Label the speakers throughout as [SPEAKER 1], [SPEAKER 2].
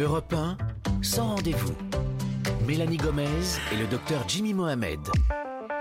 [SPEAKER 1] Europe 1, sans rendez-vous. Mélanie Gomez et le docteur Jimmy Mohamed.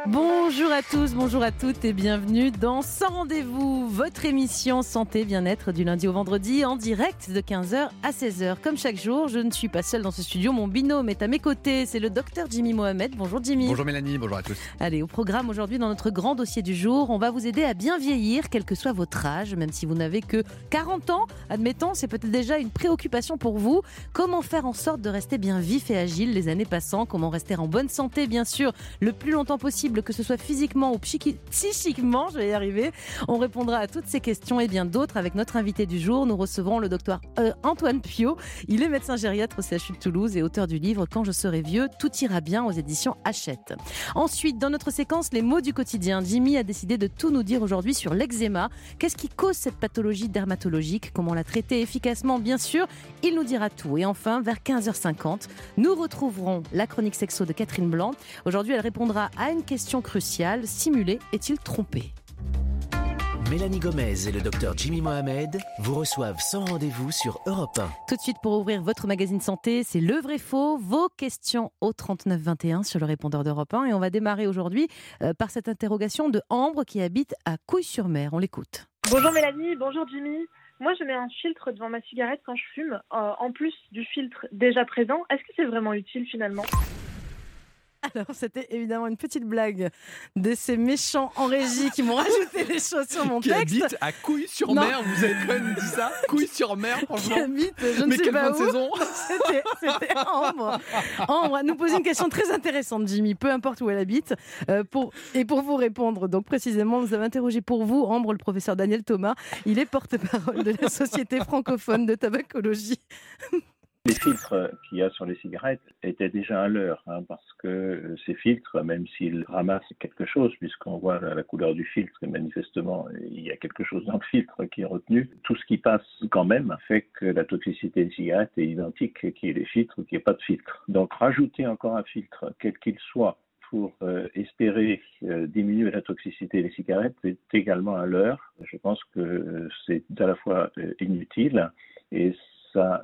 [SPEAKER 2] Bonjour à tous, bonjour à toutes et bienvenue dans Sans Rendez-vous, votre émission Santé Bien-être du lundi au vendredi en direct de 15h à 16h. Comme chaque jour, je ne suis pas seule dans ce studio, mon binôme est à mes côtés, c'est le docteur Jimmy Mohamed. Bonjour Jimmy.
[SPEAKER 3] Bonjour Mélanie, bonjour à tous.
[SPEAKER 2] Allez, au programme aujourd'hui dans notre grand dossier du jour, on va vous aider à bien vieillir, quel que soit votre âge, même si vous n'avez que 40 ans. Admettons, c'est peut-être déjà une préoccupation pour vous. Comment faire en sorte de rester bien vif et agile les années passant? Comment rester en bonne santé, bien sûr, le plus longtemps possible, que ce soit physiquement ou psychiquement, je vais y arriver. On répondra à toutes ces questions et bien d'autres avec notre invité du jour. Nous recevrons le docteur euh, Antoine Pio. Il est médecin gériatre au CHU de Toulouse et auteur du livre Quand je serai vieux, tout ira bien aux éditions Hachette. Ensuite, dans notre séquence Les mots du quotidien, Jimmy a décidé de tout nous dire aujourd'hui sur l'eczéma. Qu'est-ce qui cause cette pathologie dermatologique? Comment la traiter efficacement? Bien sûr, il nous dira tout. Et enfin, vers 15h50, nous retrouverons la chronique sexo de Catherine Blanc. Aujourd'hui, elle répondra à une question cruciale simulé est-il trompé
[SPEAKER 1] Mélanie Gomez et le docteur Jimmy Mohamed vous reçoivent sans rendez-vous sur Europe 1.
[SPEAKER 2] Tout de suite pour ouvrir votre magazine santé, c'est le vrai faux, vos questions au 3921 sur le répondeur d'Europe 1 et on va démarrer aujourd'hui euh, par cette interrogation de Ambre qui habite à Couille-sur-Mer. On l'écoute.
[SPEAKER 4] Bonjour Mélanie, bonjour Jimmy. Moi, je mets un filtre devant ma cigarette quand je fume, euh, en plus du filtre déjà présent. Est-ce que c'est vraiment utile finalement?
[SPEAKER 2] Alors, c'était évidemment une petite blague de ces méchants en régie qui m'ont rajouté les choses sur mon
[SPEAKER 3] qui
[SPEAKER 2] texte.
[SPEAKER 3] Qui habite à Couille-sur-Mer, vous avez quand même dit ça Couille-sur-mer, franchement.
[SPEAKER 2] Qui habite, je ne
[SPEAKER 3] Mais
[SPEAKER 2] sais
[SPEAKER 3] quelle
[SPEAKER 2] pas où.
[SPEAKER 3] saison
[SPEAKER 2] C'était Ambre. Ambre nous poser une question très intéressante, Jimmy, peu importe où elle habite. Euh, pour, et pour vous répondre, donc précisément, vous avez interrogé pour vous, Ambre, le professeur Daniel Thomas. Il est porte-parole de la Société francophone de tabacologie.
[SPEAKER 5] Les filtres qu'il y a sur les cigarettes étaient déjà à l'heure, hein, parce que ces filtres, même s'ils ramassent quelque chose, puisqu'on voit la couleur du filtre, et manifestement il y a quelque chose dans le filtre qui est retenu, tout ce qui passe quand même fait que la toxicité des cigarettes est identique, qu'il y ait des filtres ou qu'il n'y ait pas de filtre. Donc rajouter encore un filtre, quel qu'il soit, pour euh, espérer euh, diminuer la toxicité des cigarettes est également à l'heure. Je pense que c'est à la fois euh, inutile et ça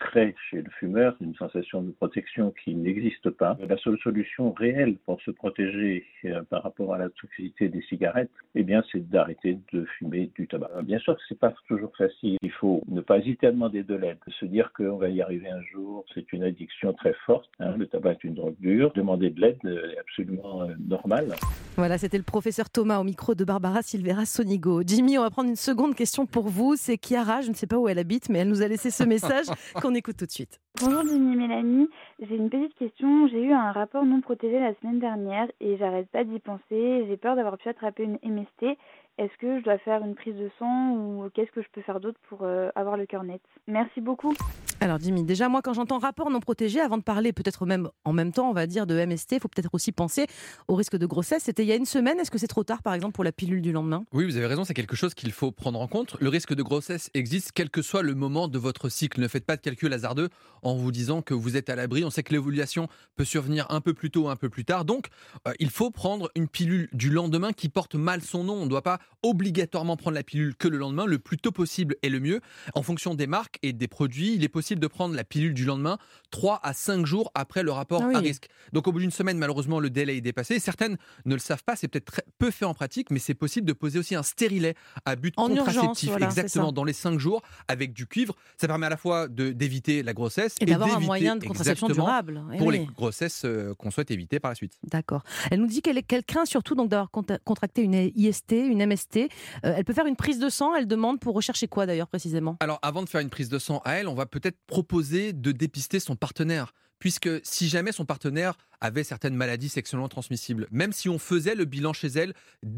[SPEAKER 5] crée chez le fumeur une sensation de protection qui n'existe pas. La seule solution réelle pour se protéger euh, par rapport à la toxicité des cigarettes, eh bien, c'est d'arrêter de fumer du tabac. Bien sûr que c'est pas toujours facile. Il faut ne pas hésiter à demander de l'aide, se dire qu'on va y arriver un jour. C'est une addiction très forte. Hein. Le tabac est une drogue dure. Demander de l'aide est absolument euh, normal.
[SPEAKER 2] Voilà, c'était le professeur Thomas au micro de Barbara Silvera Sonigo. Jimmy, on va prendre une seconde question pour vous. C'est Chiara, je ne sais pas où elle habite, mais elle nous a laissé ce message qu'on écoute tout de suite.
[SPEAKER 6] Bonjour Jimmy Mélanie, j'ai une petite question. J'ai eu un rapport non protégé la semaine dernière et j'arrête pas d'y penser. J'ai peur d'avoir pu attraper une MST. Est-ce que je dois faire une prise de sang ou qu'est-ce que je peux faire d'autre pour euh, avoir le cœur net? Merci beaucoup.
[SPEAKER 2] Alors Jimmy, déjà moi quand j'entends rapport non protégé, avant de parler peut-être même en même temps, on va dire de MST, il faut peut-être aussi penser au risque de grossesse. C'était il y a une semaine, est-ce que c'est trop tard par exemple pour la pilule du lendemain?
[SPEAKER 3] Oui, vous avez raison, c'est quelque chose qu'il faut prendre en compte. Le risque de grossesse existe quel que soit le moment de votre cycle. Ne faites pas de calcul hasardeux en vous disant que vous êtes à l'abri. On sait que l'évolution peut survenir un peu plus tôt, un peu plus tard. Donc, euh, il faut prendre une pilule du lendemain qui porte mal son nom. On ne doit pas obligatoirement prendre la pilule que le lendemain. Le plus tôt possible est le mieux. En fonction des marques et des produits, il est possible de prendre la pilule du lendemain 3 à 5 jours après le rapport
[SPEAKER 2] Ah oui.
[SPEAKER 3] à risque. Donc, au bout d'une semaine, malheureusement, le délai est dépassé. Certaines ne le savent pas, c'est peut-être peu fait en pratique, mais c'est possible de poser aussi un stérilet à but
[SPEAKER 2] En urgence,
[SPEAKER 3] contraceptif,
[SPEAKER 2] voilà,
[SPEAKER 3] exactement, dans les 5 jours avec du cuivre. Ça permet à la fois d'éviter la grossesse
[SPEAKER 2] Et d'avoir un moyen de contraception durable. Eh
[SPEAKER 3] pour
[SPEAKER 2] oui.
[SPEAKER 3] les grossesses euh, qu'on souhaite éviter par la suite.
[SPEAKER 2] D'accord. Elle nous dit qu'elle craint surtout d'avoir contracté une IST, une MST. Euh, elle peut faire une prise de sang. Elle demande pour rechercher quoi d'ailleurs précisément?
[SPEAKER 3] Alors, avant de faire une prise de sang à elle, on va peut-être proposer de dépister son partenaire. Puisque si jamais son partenaire avait certaines maladies sexuellement transmissibles, même si on faisait le bilan chez elle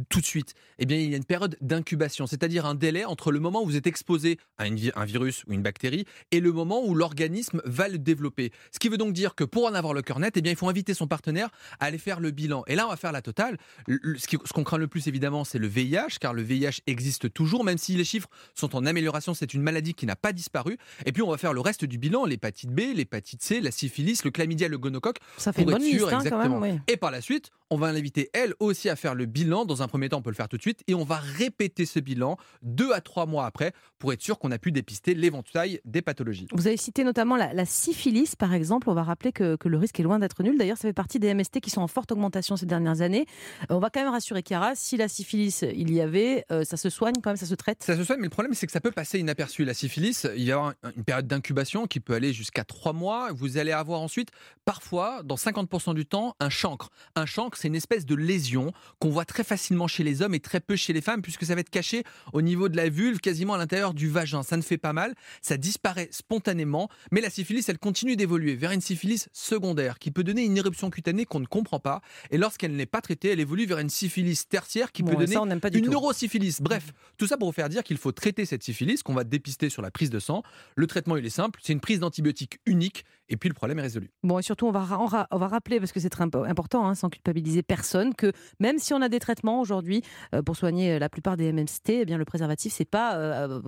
[SPEAKER 3] tout de suite, eh bien, il y a une période d'incubation, c'est-à-dire un délai entre le moment où vous êtes exposé à une un virus ou une bactérie et le moment où l'organisme va le développer. Ce qui veut donc dire que pour en avoir le cœur net, eh bien, il faut inviter son partenaire à aller faire le bilan. Et là, on va faire la totale. Le- le- Ce qu'on craint le plus, évidemment, c'est le VIH, car le VIH existe toujours, même si les chiffres sont en amélioration, c'est une maladie qui n'a pas disparu. Et puis, on va faire le reste du bilan, l'hépatite B, l'hépatite C, la syphilis, le chlamydia, le gonocoque,
[SPEAKER 2] Ça fait bonne hein,
[SPEAKER 3] exactement.
[SPEAKER 2] même. oui.
[SPEAKER 3] Et par la suite, on va l'inviter elle aussi à faire le bilan. Dans un premier temps, on peut le faire tout de suite et on va répéter ce bilan deux à trois mois après pour être sûr qu'on a pu dépister l'éventail des pathologies.
[SPEAKER 2] Vous avez cité notamment la, la syphilis, par exemple. On va rappeler que, que le risque est loin d'être nul. D'ailleurs, ça fait partie des MST qui sont en forte augmentation ces dernières années. Euh, on va quand même rassurer Chiara, si la syphilis il y avait, euh, ça se soigne quand même, ça se traite?
[SPEAKER 3] Ça se soigne, mais le problème c'est que ça peut passer inaperçu. La syphilis, il va y avoir un- une période d'incubation qui peut aller jusqu'à trois mois. Vous allez avoir ensuite, parfois, dans 50% du temps, un chancre. Un chancre, c'est une espèce de lésion qu'on voit très facilement chez les hommes et très peu chez les femmes, puisque ça va être caché au niveau de la vulve, quasiment à l'intérieur du vagin. Ça ne fait pas mal, ça disparaît spontanément, mais la syphilis, elle continue d'évoluer vers une syphilis secondaire qui peut donner une éruption cutanée qu'on ne comprend pas. Et lorsqu'elle n'est pas traitée, elle évolue vers une syphilis tertiaire qui
[SPEAKER 2] Bon,
[SPEAKER 3] peut donner
[SPEAKER 2] ça, pas
[SPEAKER 3] une
[SPEAKER 2] tout.
[SPEAKER 3] neurosyphilis. Bref, tout ça pour vous faire dire qu'il faut traiter cette syphilis qu'on va dépister sur la prise de sang. Le traitement, il est simple, c'est une prise d'antibiotiques unique et puis le problème est résolu.
[SPEAKER 2] Bon, et surtout, on va, rappeler, parce que c'est très impo- important, hein, sans culpabiliser personne, que même si on a des traitements aujourd'hui euh, pour soigner euh, la plupart des MMST, eh bien, le préservatif, c'est pas euh, euh,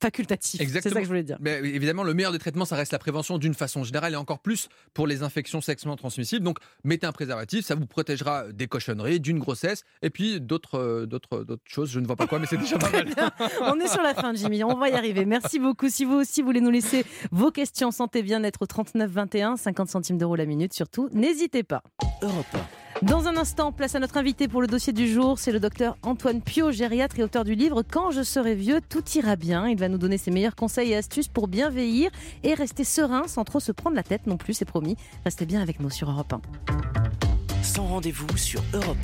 [SPEAKER 2] facultatif. C'est ça que je voulais dire.
[SPEAKER 3] Mais évidemment, le meilleur des traitements, ça reste la prévention d'une façon générale et encore plus pour les infections sexuellement transmissibles. Donc, mettez un préservatif, ça vous protégera des cochonneries, d'une grossesse et puis d'autres, euh, d'autres, d'autres choses. Je ne vois pas quoi, mais c'est déjà pas mal.
[SPEAKER 2] On est sur la fin, Jimmy. On va y arriver. Merci beaucoup. Si vous aussi voulez nous laisser vos questions santé bien-être au 39 21, 50 centimes d'euros la minute, surtout, n'hésitez pas.
[SPEAKER 1] Europe
[SPEAKER 2] Dans un instant, place à notre invité pour le dossier du jour. C'est le docteur Antoine Pio, gériatre et auteur du livre Quand je serai vieux, tout ira bien. Il va nous donner ses meilleurs conseils et astuces pour bien vieillir et rester serein sans trop se prendre la tête non plus, c'est promis. Restez bien avec nous sur Europe 1.
[SPEAKER 1] sans rendez-vous sur Europe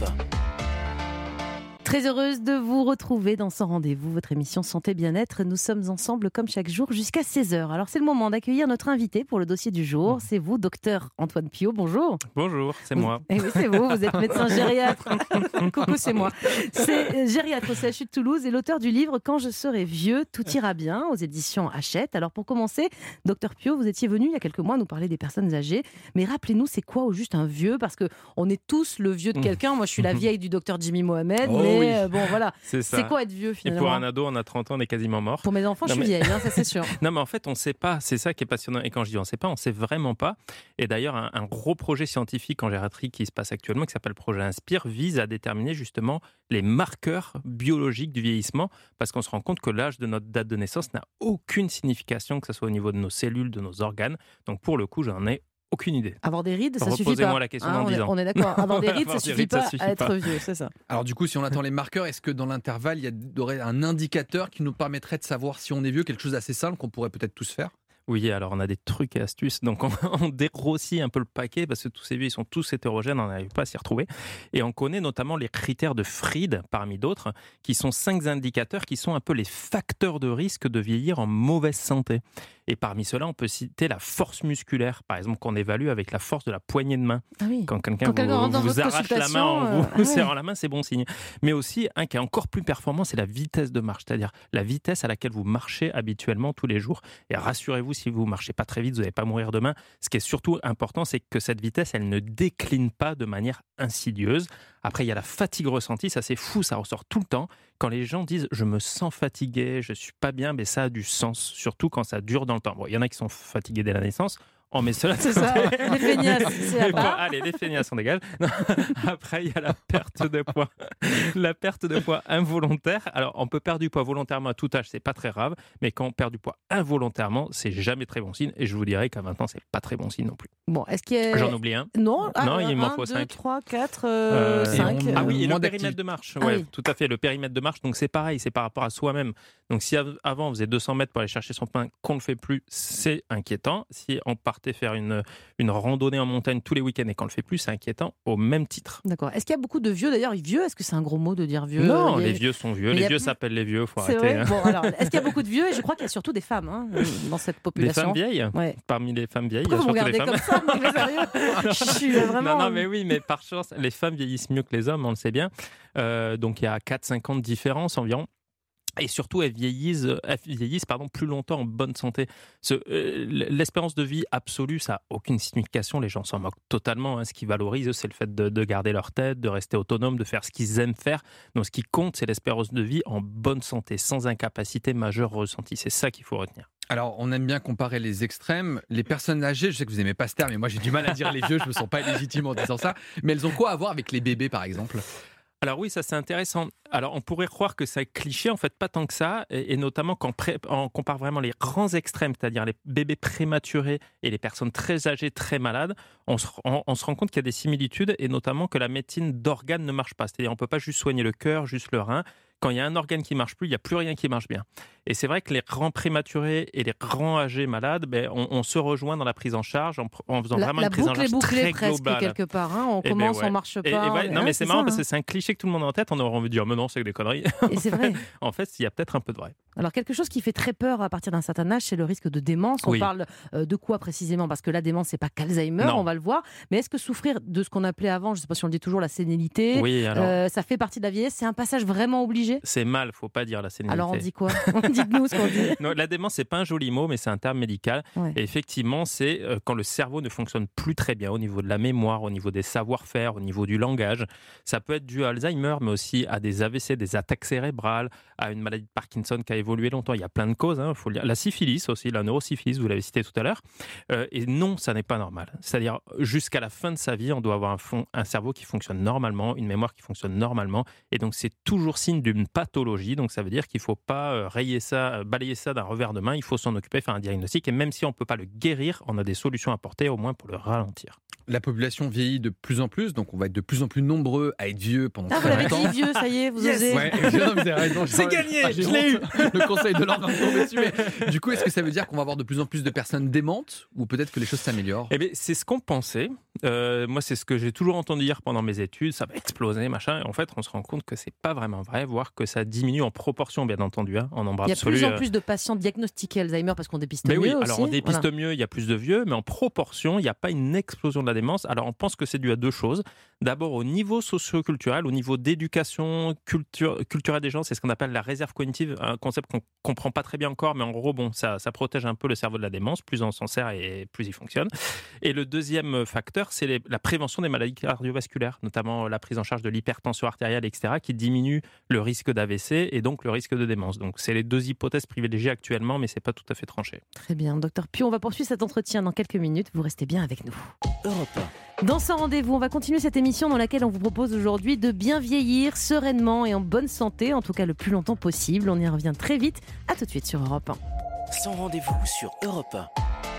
[SPEAKER 2] Très heureuse de vous retrouver dans Sans Rendez-vous, votre émission Santé Bien-être. Nous sommes ensemble comme chaque jour jusqu'à 16h. Alors c'est le moment d'accueillir notre invité pour le dossier du jour. C'est vous, docteur Antoine Pio. Bonjour.
[SPEAKER 7] Bonjour, c'est moi.
[SPEAKER 2] Eh oui, c'est vous, vous êtes médecin gériatre. Coucou, c'est moi. C'est euh, gériatre au CHU de Toulouse et l'auteur du livre Quand je serai vieux, tout ira bien aux éditions Hachette. Alors pour commencer, docteur Pio, vous étiez venu il y a quelques mois nous parler des personnes âgées. Mais rappelez-nous, c'est quoi au juste un vieux? Parce que on est tous le vieux de quelqu'un. Moi, je suis la vieille du docteur Jimmy Mohamed.
[SPEAKER 3] Oh
[SPEAKER 2] mais
[SPEAKER 3] oui.
[SPEAKER 2] euh, bon, voilà.
[SPEAKER 7] C'est
[SPEAKER 2] quoi être vieux
[SPEAKER 7] Et
[SPEAKER 2] finalement
[SPEAKER 7] pour un ado, on a 30 ans, on est quasiment mort.
[SPEAKER 2] Pour mes enfants, je
[SPEAKER 7] Non,
[SPEAKER 2] suis
[SPEAKER 7] mais-
[SPEAKER 2] vieille, hein, ça c'est sûr.
[SPEAKER 7] Non, mais en fait, on ne sait pas. C'est ça qui est passionnant. Et quand je dis on ne sait pas, on ne sait vraiment pas. Et d'ailleurs, un, un gros projet scientifique en gériatrie qui se passe actuellement, qui s'appelle le projet Inspire, vise à déterminer justement les marqueurs biologiques du vieillissement, parce qu'on se rend compte que l'âge de notre date de naissance n'a aucune signification, que ce soit au niveau de nos cellules, de nos organes. Donc pour le coup, j'en ai aucune idée.
[SPEAKER 2] Avoir des rides, ça suffit
[SPEAKER 7] Reposez-moi
[SPEAKER 2] pas.
[SPEAKER 7] la question dans
[SPEAKER 2] on,
[SPEAKER 7] 10
[SPEAKER 2] est,
[SPEAKER 7] ans.
[SPEAKER 2] on est d'accord. Avoir des rides, ça suffit
[SPEAKER 7] rides, ça
[SPEAKER 2] pas
[SPEAKER 7] suffit
[SPEAKER 2] à être
[SPEAKER 7] pas.
[SPEAKER 2] vieux, c'est ça.
[SPEAKER 3] Alors du coup, si on attend les marqueurs, est-ce que dans l'intervalle, il y aurait un indicateur qui nous permettrait de savoir si on est vieux, quelque chose d'assez simple qu'on pourrait peut-être tous faire?
[SPEAKER 7] Oui, alors on a des trucs et astuces. Donc on, on dégrossit un peu le paquet parce que tous ces vieux, ils sont tous hétérogènes, on n'arrive pas à s'y retrouver. Et on connaît notamment les critères de Fried, parmi d'autres, qui sont cinq indicateurs qui sont un peu les facteurs de risque de vieillir en mauvaise santé. Et parmi ceux-là, on peut citer la force musculaire, par exemple, qu'on évalue avec la force de la poignée de main.
[SPEAKER 2] Ah oui.
[SPEAKER 7] Quand quelqu'un vous, arrache la main en vous
[SPEAKER 2] euh, ah
[SPEAKER 7] serrant la main, c'est bon signe. Mais aussi, un qui est encore plus performant, c'est la vitesse de marche, c'est-à-dire la vitesse à laquelle vous marchez habituellement tous les jours. Et rassurez-vous, si vous marchez pas très vite, vous n'allez pas mourir demain. Ce qui est surtout important, c'est que cette vitesse, elle ne décline pas de manière insidieuse. Après, il y a la fatigue ressentie, ça c'est fou, ça ressort tout le temps. Quand les gens disent je me sens fatigué, je suis pas bien, mais ça a du sens, surtout quand ça dure dans le temps. Bon, il y en a qui sont fatigués dès la naissance. Oh, mais cela,
[SPEAKER 2] C'est ça, les feignasses, c'est part.
[SPEAKER 7] allez, les feignasses, on dégage. Non, Après, il y a la perte de poids. La perte de poids involontaire. Alors, on peut perdre du poids volontairement à tout âge, c'est pas très grave. Mais quand on perd du poids involontairement, c'est jamais très bon signe. Et je vous dirais qu'à 20 ans, c'est pas très bon signe non plus.
[SPEAKER 2] Bon, est-ce qu'il y a...
[SPEAKER 7] J'en oublie un.
[SPEAKER 2] Non,
[SPEAKER 7] Non, il m'en
[SPEAKER 2] un,
[SPEAKER 7] faut
[SPEAKER 2] deux,
[SPEAKER 7] cinq.
[SPEAKER 2] 3, 4,
[SPEAKER 7] Euh,
[SPEAKER 2] 5.
[SPEAKER 3] et on-
[SPEAKER 7] Ah oui, et le périmètre de marche.
[SPEAKER 2] Ah
[SPEAKER 7] Ouais,
[SPEAKER 2] oui.
[SPEAKER 7] tout à fait. Le périmètre de marche, donc c'est pareil, c'est par rapport à soi-même. Donc si av- avant on faisait 200 mètres pour aller chercher son pain, qu'on ne le fait plus, c'est inquiétant. Si on partait faire une, une randonnée en montagne tous les week-ends et qu'on le fait plus, c'est inquiétant au même titre.
[SPEAKER 2] D'accord. Est-ce qu'il y a beaucoup de vieux d'ailleurs Vieux, est-ce que c'est un gros mot de dire vieux
[SPEAKER 7] non,
[SPEAKER 2] a-
[SPEAKER 7] les vieux sont vieux, les vieux s'appellent les vieux, faut arrêter. hein.
[SPEAKER 2] Bon, alors, est-ce qu'il y a beaucoup de vieux Et je crois qu'il y a surtout des femmes hein, dans cette
[SPEAKER 7] Des
[SPEAKER 2] population.
[SPEAKER 7] femmes vieilles?
[SPEAKER 2] Ouais.
[SPEAKER 7] Parmi les femmes vieilles, il y a
[SPEAKER 2] vous
[SPEAKER 7] surtout
[SPEAKER 2] regardez
[SPEAKER 7] femmes.
[SPEAKER 2] comme ça Non, mais sérieux Je suis vraiment.
[SPEAKER 7] Non, non, mais oui, mais par chance, les femmes vieillissent mieux que les hommes, on le sait bien. Euh, donc il y a 4-5 ans de différence environ. Et surtout, elles vieillissent, elles vieillissent pardon, plus longtemps en bonne santé. Euh, L'espérance de vie absolue, ça n'a aucune signification. Les gens s'en moquent totalement. hein. Ce qui valorise, c'est le fait de, de garder leur tête, de rester autonome, de faire ce qu'ils aiment faire. Donc, ce qui compte, c'est l'espérance de vie en bonne santé, sans incapacité majeure ressentie. C'est ça qu'il faut retenir.
[SPEAKER 3] Alors, on aime bien comparer les extrêmes. Les personnes âgées, je sais que vous n'aimez pas ce terme, mais moi j'ai du mal à dire les vieux, je me sens pas légitime en disant ça. Mais elles ont quoi à voir avec les bébés, par exemple?
[SPEAKER 7] Alors oui, ça c'est intéressant. Alors on pourrait croire que c'est cliché, en fait pas tant que ça, et, notamment quand on compare vraiment les grands extrêmes, c'est-à-dire les bébés prématurés et les personnes très âgées, très malades, on se, on se rend compte qu'il y a des similitudes, et notamment que la médecine d'organes ne marche pas. C'est-à-dire on peut pas juste soigner le cœur, juste le rein quand il y a un organe qui marche plus, il n'y a plus rien qui marche bien. Et c'est vrai que les grands prématurés et les grands âgés malades, ben, on, se rejoint dans la prise en charge en, faisant vraiment une prise en charge très
[SPEAKER 2] presque
[SPEAKER 7] globale.
[SPEAKER 2] quelque part. Hein. On
[SPEAKER 7] eh
[SPEAKER 2] ben commence, on marche pas.
[SPEAKER 7] non, mais c'est marrant parce que c'est un cliché que tout le monde a en tête. On aurait envie de dire, mais non, c'est des conneries.
[SPEAKER 2] Et c'est vrai.
[SPEAKER 7] en fait, il y a peut-être un peu de vrai.
[SPEAKER 2] Alors quelque chose qui fait très peur à partir d'un certain âge, c'est le risque de démence. On parle euh, de quoi précisément? Parce que la démence, c'est pas qu'Alzheimer, on va le voir. Mais est-ce que souffrir de ce qu'on appelait avant, je ne sais pas si on le dit toujours, la sénilité, euh, ça fait partie de la vieillesse? C'est un passage vraiment obligé
[SPEAKER 7] C'est mal, faut pas dire la sénilité.
[SPEAKER 2] Alors on dit quoi Dites-nous ce qu'on dit.
[SPEAKER 7] Non, la démence, c'est pas un joli mot, mais c'est un terme médical. Et effectivement, c'est euh, quand le cerveau ne fonctionne plus très bien au niveau de la mémoire, au niveau des savoir-faire, au niveau du langage. Ça peut être dû à Alzheimer, mais aussi à des AVC, des attaques cérébrales, à une maladie de Parkinson qui a évolué longtemps. Il y a plein de causes, hein, faut. La syphilis aussi, la neurosyphilis, vous l'avez cité tout à l'heure. Euh, et non, ça n'est pas normal. C'est-à-dire, jusqu'à la fin de sa vie, on doit avoir un, fond, un cerveau qui fonctionne normalement, une mémoire qui fonctionne normalement. Et donc, c'est toujours signe d'une pathologie. Donc, ça veut dire qu'il ne faut pas euh, rayer ça, euh, balayer ça d'un revers de main. Il faut s'en occuper, faire un diagnostic. Et même si on ne peut pas le guérir, on a des solutions à apporter, au moins pour le ralentir.
[SPEAKER 3] La population vieillit de plus en plus, donc on va être de plus en plus nombreux à être vieux pendant
[SPEAKER 2] ah,
[SPEAKER 3] très
[SPEAKER 2] longtemps.
[SPEAKER 3] vous
[SPEAKER 2] l'avez dit vieux, ça y est, vous osez.
[SPEAKER 7] C'est gagné, je l'ai eu.
[SPEAKER 3] Le conseil de l'ordre dessus. Mais du coup, est-ce que ça veut dire qu'on va avoir de plus en plus de personnes démentes ou peut-être que les choses s'améliorent?
[SPEAKER 7] Eh bien, c'est ce qu'on pensait. Euh, moi, c'est ce que j'ai toujours entendu dire pendant mes études. Ça va exploser, machin. Et en fait, on se rend compte que c'est pas vraiment vrai, voire que ça diminue en proportion, bien entendu, hein, en nombre
[SPEAKER 2] Il y a
[SPEAKER 7] de
[SPEAKER 2] plus en
[SPEAKER 7] euh.
[SPEAKER 2] plus de patients diagnostiqués Alzheimer parce qu'on dépiste
[SPEAKER 7] mais
[SPEAKER 2] mieux.
[SPEAKER 7] Oui,
[SPEAKER 2] aussi.
[SPEAKER 7] alors on dépiste mieux, il y a plus de vieux, mais en proportion, il n'y a pas une explosion de la démence. Alors on pense que c'est dû à deux choses. D'abord, au niveau socio-culturel, au niveau d'éducation culture, culturelle des gens, c'est ce qu'on appelle la réserve cognitive, un concept qu'on comprend pas très bien encore, mais en gros, bon, ça, ça protège un peu le cerveau de la démence. Plus on s'en sert et plus il fonctionne. Et le deuxième facteur, c'est la prévention des maladies cardiovasculaires, notamment la prise en charge de l'hypertension artérielle, etc., qui diminue le risque d'AVC et donc le risque de démence. Donc, c'est les deux hypothèses privilégiées actuellement, mais c'est pas tout à fait tranché.
[SPEAKER 2] Très bien, docteur Puis on va poursuivre cet entretien dans quelques minutes. Vous restez bien avec nous.
[SPEAKER 1] Europe
[SPEAKER 2] Dans ce rendez-vous, on va continuer cette émission dans laquelle on vous propose aujourd'hui de bien vieillir sereinement et en bonne santé, en tout cas le plus longtemps possible. On y revient très vite. À tout de suite sur Europe 1.
[SPEAKER 1] Sans rendez-vous sur Europe 1.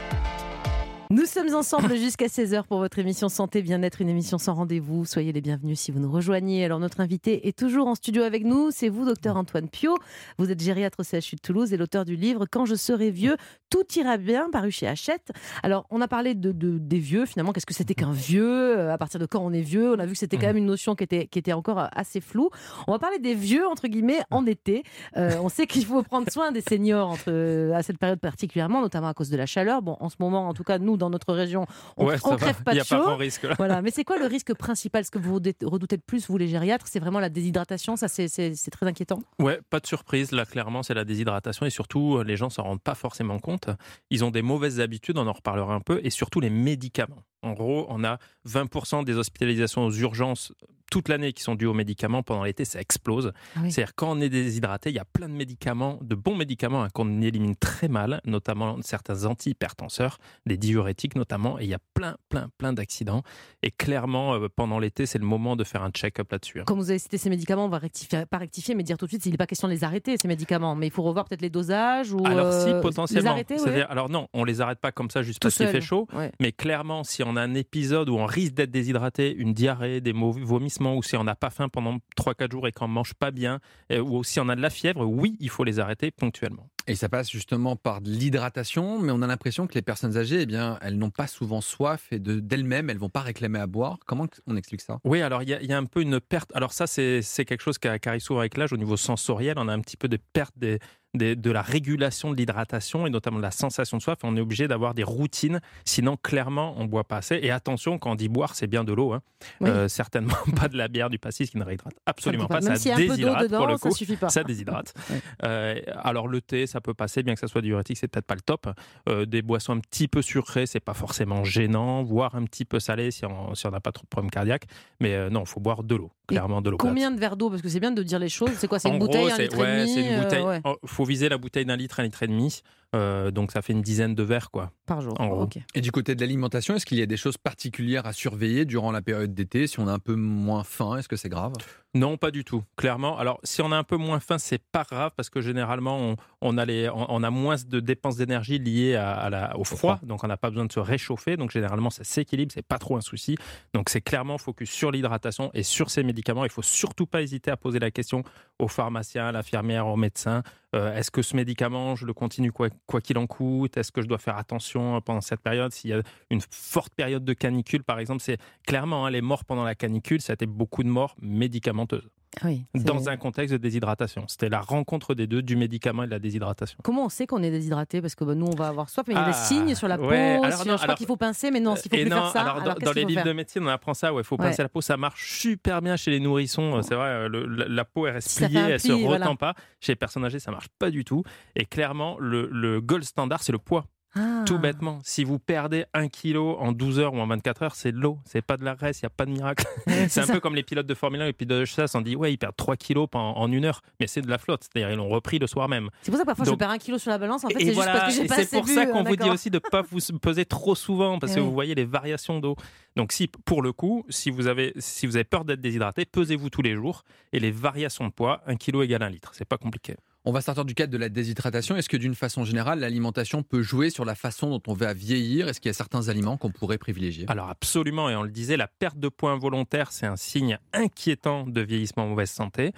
[SPEAKER 2] Nous sommes ensemble jusqu'à 16h pour votre émission Santé Bien-être, une émission sans rendez-vous. Soyez les bienvenus si vous nous rejoignez. Alors notre invité est toujours en studio avec nous, c'est vous, docteur Antoine Pio. Vous êtes gériatre au CHU de Toulouse et l'auteur du livre Quand je serai vieux, tout ira bien, paru chez Hachette. Alors on a parlé de, des vieux, finalement, qu'est-ce que c'était qu'un vieux? À partir de quand on est vieux? On a vu que c'était quand même une notion qui était, qui était encore assez floue. On va parler des vieux, entre guillemets, en été. Euh, on sait qu'il faut prendre soin des seniors à cette période particulièrement, notamment à cause de la chaleur. Bon, en ce moment, en tout cas, nous, dans notre région, on, ne crève pas de chaud.
[SPEAKER 7] Pas risque,
[SPEAKER 2] Voilà. Mais c'est quoi le risque principal Ce que vous redoutez le plus, vous les gériatres, c'est vraiment la déshydratation. Ça, c'est très inquiétant?
[SPEAKER 7] Ouais, pas de surprise. Là, clairement, c'est la déshydratation et surtout, les gens s'en rendent pas forcément compte. Ils ont des mauvaises habitudes, on en reparlera un peu, et surtout les médicaments. En gros, on a 20% des hospitalisations aux urgences toute l'année qui sont dues aux médicaments. Pendant l'été, ça explose. Ah C'est-à-dire quand on est déshydraté, il y a plein de médicaments, de bons médicaments hein, qu'on élimine très mal, notamment certains antihypertenseurs, des diurétiques notamment, et il y a plein, plein, plein d'accidents. Et clairement, euh, pendant l'été, c'est le moment de faire un check-up là-dessus.
[SPEAKER 2] Hein. Comme vous avez cité ces médicaments, on va rectifier, pas rectifier, mais dire tout de suite, il n'est pas question de les arrêter, ces médicaments. Mais il faut revoir peut-être les dosages ou
[SPEAKER 7] Alors si,
[SPEAKER 2] euh,
[SPEAKER 7] potentiellement.
[SPEAKER 2] Les arrêter,
[SPEAKER 7] Alors non, on les arrête pas comme ça juste parce qu'il fait chaud. Mais clairement, si on a un épisode où on risque d'être déshydraté, une diarrhée, des vomissements, ou si on n'a pas faim pendant 3-4 jours et qu'on ne mange pas bien, euh, ou si on a de la fièvre, oui, il faut les arrêter ponctuellement.
[SPEAKER 3] Et ça passe justement par de l'hydratation, mais on a l'impression que les personnes âgées, eh bien, elles n'ont pas souvent soif et d'elles-mêmes, elles vont pas réclamer à boire. Comment on explique ça?
[SPEAKER 7] Oui, alors il y, a un peu une perte. Alors ça, c'est quelque chose qui arrive souvent avec l'âge au niveau sensoriel. On a un petit peu de perte des, de la régulation de l'hydratation et notamment de la sensation de soif. On est obligé d'avoir des routines, sinon clairement on boit pas assez. Et attention, quand on dit boire, c'est bien de l'eau, hein. euh, certainement pas de la bière du pastis qui ne réhydrate absolument pas.
[SPEAKER 2] ça
[SPEAKER 7] déshydrate
[SPEAKER 2] dedans,
[SPEAKER 7] pour le coup.
[SPEAKER 2] Ça, suffit pas.
[SPEAKER 7] ça déshydrate. Euh, alors le thé, ça peut passer, bien que ça soit diurétique, c'est peut-être pas le top. Euh, des boissons un petit peu sucrées, c'est pas forcément gênant, voire un petit peu salé si on si n'a pas trop de problèmes cardiaques. Mais non, il faut boire de l'eau. Clairement de l'eau plate.
[SPEAKER 2] Combien de verres d'eau? Parce que c'est bien de dire les choses. C'est quoi? C'est une
[SPEAKER 7] gros,
[SPEAKER 2] bouteille, un litre
[SPEAKER 7] ouais,
[SPEAKER 2] et demi
[SPEAKER 7] c'est une
[SPEAKER 2] euh,
[SPEAKER 7] bouteille.
[SPEAKER 2] ouais,
[SPEAKER 7] oh, faut viser la bouteille d'un litre, un litre et demi. Euh, donc ça fait une dizaine de verres, quoi.
[SPEAKER 2] par jour.
[SPEAKER 7] En gros.
[SPEAKER 2] Ok.
[SPEAKER 3] Et du côté de l'alimentation, est-ce qu'il y a des choses particulières à surveiller durant la période d'été? Si on a un peu moins faim, est-ce que c'est grave?
[SPEAKER 7] Non, pas du tout, clairement. Alors, si on a un peu moins faim, c'est pas grave parce que généralement, on, on a, les, on, on a moins de dépenses d'énergie liées à, à la, au froid, donc on n'a pas besoin de se réchauffer. Donc, généralement, ça s'équilibre, c'est pas trop un souci. Donc, c'est clairement focus sur l'hydratation et sur ces médicaments. Il faut surtout pas hésiter à poser la question au pharmacien, à l'infirmière, au médecin. Euh, Est-ce que ce médicament, je le continue quoi qu'il en coûte? Est-ce que je dois faire attention pendant cette période? S'il y a une forte période de canicule, par exemple, c'est clairement hein, les morts pendant la canicule, ça a été beaucoup de morts médicamenteuses
[SPEAKER 2] Oui,
[SPEAKER 7] dans un contexte de déshydratation. C'était la rencontre des deux, du médicament et de la déshydratation.
[SPEAKER 2] Comment on sait qu'on est déshydraté? Parce que bah, nous, on va avoir soif, mais il y a des
[SPEAKER 7] Ah,
[SPEAKER 2] signes sur la peau.
[SPEAKER 7] ouais, alors
[SPEAKER 2] sur-
[SPEAKER 7] non,
[SPEAKER 2] je crois
[SPEAKER 7] alors-
[SPEAKER 2] qu'il faut pincer, mais non, s'il faut
[SPEAKER 7] Et
[SPEAKER 2] plus
[SPEAKER 7] non,
[SPEAKER 2] faire ça.
[SPEAKER 7] alors, dans,
[SPEAKER 2] alors
[SPEAKER 7] dans
[SPEAKER 2] qu'est-ce
[SPEAKER 7] les livres de médecine, on apprend ça. Il faut
[SPEAKER 2] Ouais.
[SPEAKER 7] pincer la peau. Ça marche super bien chez les nourrissons. C'est vrai, euh, le- la, la peau, elle reste pliée, elle se
[SPEAKER 2] pli,
[SPEAKER 7] retend
[SPEAKER 2] voilà.
[SPEAKER 7] pas. Chez les personnes âgées, ça marche pas du tout. Et clairement, le, le gold standard, c'est le poids.
[SPEAKER 2] Ah.
[SPEAKER 7] Tout bêtement. Si vous perdez un kilo en 12 heures ou en 24 heures, c'est de l'eau. C'est pas de la graisse, il n'y a pas de miracle. C'est un
[SPEAKER 2] ça.
[SPEAKER 7] peu comme les pilotes de Formule 1 et les pilotes de chasse. On dit, ouais, ils perdent 3 kilos en, en une heure. Mais c'est de la flotte. C'est-à-dire, ils l'ont repris le soir même.
[SPEAKER 2] C'est pour ça que parfois je perds un kilo sur la balance. En fait, c'est
[SPEAKER 7] et
[SPEAKER 2] juste
[SPEAKER 7] voilà,
[SPEAKER 2] parce que j'ai pas
[SPEAKER 7] c'est pour
[SPEAKER 2] bu,
[SPEAKER 7] ça
[SPEAKER 2] euh,
[SPEAKER 7] qu'on vous dit aussi de ne pas vous peser trop souvent parce que
[SPEAKER 2] oui.
[SPEAKER 7] vous voyez les variations d'eau. Donc si pour le coup, si vous avez si vous avez peur d'être déshydraté, pesez-vous tous les jours et les variations de poids, 1 kg égale 1 litre. C'est pas compliqué.
[SPEAKER 3] On va sortir du cadre de la déshydratation. Est-ce que d'une façon générale, l'alimentation peut jouer sur la façon dont on va vieillir? Est-ce qu'il y a certains aliments qu'on pourrait privilégier?
[SPEAKER 7] Alors absolument, et on le disait, la perte de poids involontaire, c'est un signe inquiétant de vieillissement en mauvaise santé.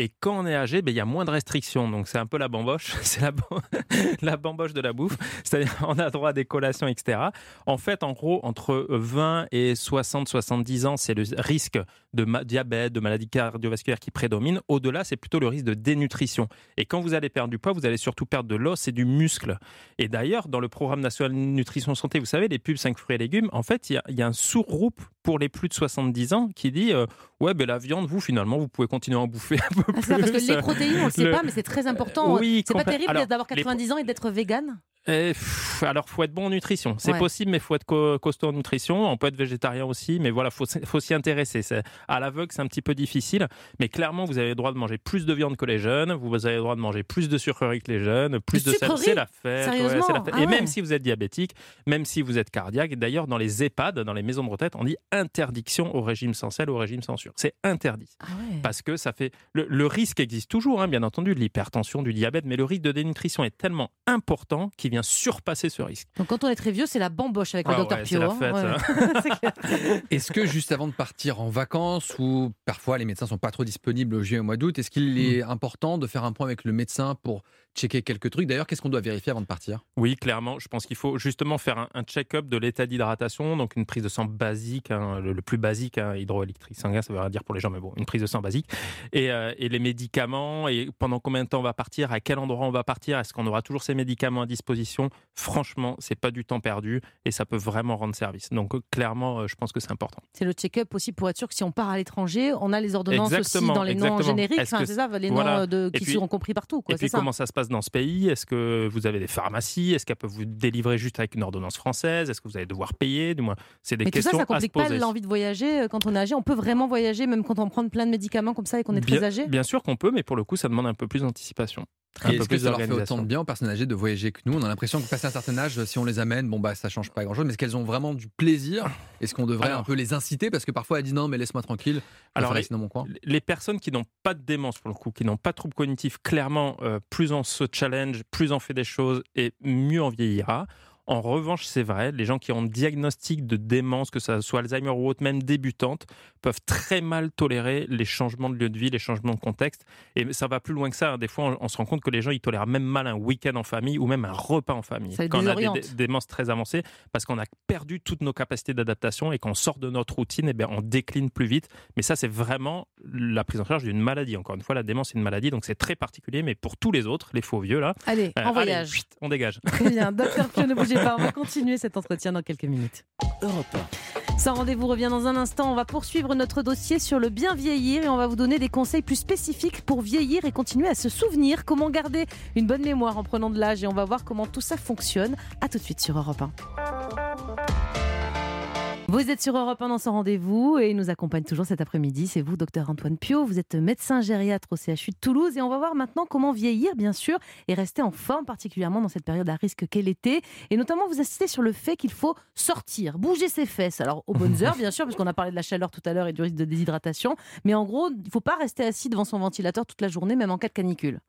[SPEAKER 7] Et quand on est âgé, ben, il y a moins de restrictions. Donc c'est un peu la bamboche, c'est la, bam- la bamboche de la bouffe. C'est-à-dire on a droit à des collations, etc. En fait, en gros, entre 20 et 60, 70 ans, c'est le risque de ma- diabète, de maladie cardiovasculaire qui prédomine. Au-delà, c'est plutôt le risque de dénutrition. Et quand vous allez perdre du poids, vous allez surtout perdre de l'os et du muscle. Et d'ailleurs, dans le programme national nutrition santé, vous savez, les pubs 5 fruits et légumes, en fait, il y a, il y a un sous-groupe pour les plus de 70 ans qui dit euh, Ouais, ben la viande, vous, finalement, vous pouvez continuer à en bouffer un peu
[SPEAKER 2] Ah,
[SPEAKER 7] plus.
[SPEAKER 2] ça, parce que les protéines, on le sait pas, mais c'est très important.
[SPEAKER 7] oui,
[SPEAKER 2] c'est pas terrible
[SPEAKER 7] alors,
[SPEAKER 2] d'avoir
[SPEAKER 7] les
[SPEAKER 2] 90 ans et d'être vegan
[SPEAKER 7] Eh, pff, alors, faut être bon en nutrition. C'est
[SPEAKER 2] Ouais.
[SPEAKER 7] possible, mais faut être co- costaud en nutrition. On peut être végétarien aussi, mais voilà, faut, faut s'y intéresser. À l'aveugle, c'est un petit peu difficile, mais clairement, vous avez le droit de manger plus de viande que les jeunes. Vous avez le droit de manger plus de sucreries que les jeunes, plus
[SPEAKER 2] De
[SPEAKER 7] de sel. C'est la fête. La.
[SPEAKER 2] Ah
[SPEAKER 7] Et
[SPEAKER 2] ouais.
[SPEAKER 7] même si vous êtes diabétique, même si vous êtes cardiaque, d'ailleurs, dans les EHPAD, dans les maisons de retraite, on dit interdiction au régime sans sel, au régime sans sucre. C'est interdit
[SPEAKER 2] Ah
[SPEAKER 7] parce que ça fait le, le risque existe toujours, hein, bien entendu, de l'hypertension, du diabète, mais le risque de dénutrition est tellement important qu'il vient surpasser ce risque.
[SPEAKER 2] Donc quand on est très vieux, c'est la bamboche avec le
[SPEAKER 7] Ah
[SPEAKER 2] docteur
[SPEAKER 7] ouais,
[SPEAKER 2] Pio.
[SPEAKER 7] c'est
[SPEAKER 2] hein. Ouais. C'est clair.
[SPEAKER 3] Est-ce que juste avant de partir en vacances, ou parfois les médecins sont pas trop disponibles au juillet et au mois d'août, est-ce qu'il est important de faire un point avec le médecin pour checker quelques trucs? D'ailleurs, qu'est-ce qu'on doit vérifier avant de partir?
[SPEAKER 7] Oui, clairement, je pense qu'il faut justement faire un, un check-up de l'état d'hydratation, donc une prise de sang basique, hein, le, le plus basique, hein, hydroélectrique sanguin, ça veut rien dire pour les gens, mais bon, une prise de sang basique, et, euh, et les médicaments, et pendant combien de temps on va partir, à quel endroit on va partir, est-ce qu'on aura toujours ces médicaments à disposition? Franchement, c'est pas du temps perdu, et ça peut vraiment rendre service. Donc euh, clairement, euh, je pense que c'est important.
[SPEAKER 2] C'est le check-up aussi pour être sûr que si on part à l'étranger, on a les ordonnances
[SPEAKER 7] Exactement,
[SPEAKER 2] aussi dans les noms génériques. Enfin, c'est ça, les
[SPEAKER 7] voilà.
[SPEAKER 2] noms euh, de, qui
[SPEAKER 7] puis-
[SPEAKER 2] seront compris partout. Quoi,
[SPEAKER 7] Et puis
[SPEAKER 2] ça.
[SPEAKER 7] comment ça se passe dans ce pays? Est-ce que vous avez des pharmacies? Est-ce qu'elles peuvent vous délivrer juste avec une ordonnance française? Est-ce que vous allez devoir payer? Du moins, c'est des
[SPEAKER 2] Mais tout ça,
[SPEAKER 7] questions
[SPEAKER 2] ça
[SPEAKER 7] à se
[SPEAKER 2] complique pas l'envie de voyager quand on est âgé. On peut vraiment voyager même quand on prend plein de médicaments comme ça et qu'on est très
[SPEAKER 7] bien,
[SPEAKER 2] âgé.
[SPEAKER 7] bien sûr qu'on peut, mais pour le coup, ça demande un peu plus d'anticipation. Peu
[SPEAKER 3] est-ce que
[SPEAKER 7] plus
[SPEAKER 3] ça leur fait autant de bien aux personnes âgées de voyager que nous? On a l'impression que passé un certain âge, si on les amène, bon bah ça change pas grand-chose, mais est-ce qu'elles ont vraiment du plaisir? Est-ce qu'on devrait
[SPEAKER 7] Alors-
[SPEAKER 3] un peu les inciter? Parce que parfois elles disent non mais laisse-moi tranquille,
[SPEAKER 7] Alors, les-
[SPEAKER 3] rester dans mon coin.
[SPEAKER 7] Les personnes qui n'ont pas de démence, pour le coup, qui n'ont pas de troubles cognitifs, clairement, euh, plus on se challenge, plus on fait des choses et mieux on vieillira. En revanche, c'est vrai, les gens qui ont un diagnostic de démence, que ça soit Alzheimer ou autre, même débutante, peuvent très mal tolérer les changements de lieu de vie, les changements de contexte. Et ça va plus loin que ça. Des fois, on, on se rend compte que les gens, ils tolèrent même mal un week-end en famille ou même un repas en famille.
[SPEAKER 2] Ça
[SPEAKER 7] quand on a des, démences très avancées, parce qu'on a perdu toutes nos capacités d'adaptation et qu'on sort de notre routine, et bien, on décline plus vite. Mais ça, c'est vraiment la prise en charge d'une maladie. Encore une fois, la démence, c'est une maladie, donc c'est très particulier. Mais pour tous les autres, les faux vieux, là,
[SPEAKER 2] Allez,
[SPEAKER 7] euh,
[SPEAKER 2] en
[SPEAKER 7] allez,
[SPEAKER 2] voyage.
[SPEAKER 7] on dégage.
[SPEAKER 2] Très bien. Docteur Pio, ne bougez pas. On va continuer cet entretien dans quelques minutes.
[SPEAKER 1] Europe
[SPEAKER 2] Sans rendez-vous revient dans un instant. On va poursuivre notre dossier sur le bien vieillir et on va vous donner des conseils plus spécifiques pour vieillir et continuer à se souvenir comment garder une bonne mémoire en prenant de l'âge et on va voir comment tout ça fonctionne. À tout de suite sur Europe 1. Vous êtes sur Europe 1 dans son rendez-vous et il nous accompagne toujours cet après-midi. C'est vous, docteur Antoine Pio. Vous êtes médecin gériatre au CHU de Toulouse et on va voir maintenant comment vieillir, bien sûr, et rester en forme, particulièrement dans cette période à risque qu'est l'été. Et notamment, vous insistez sur le fait qu'il faut sortir, bouger ses fesses. Alors, aux bonnes heures, bien sûr, puisqu'on a parlé de la chaleur tout à l'heure et du risque de déshydratation. Mais en gros, il ne faut pas rester assis devant son ventilateur toute la journée, même en cas de canicule.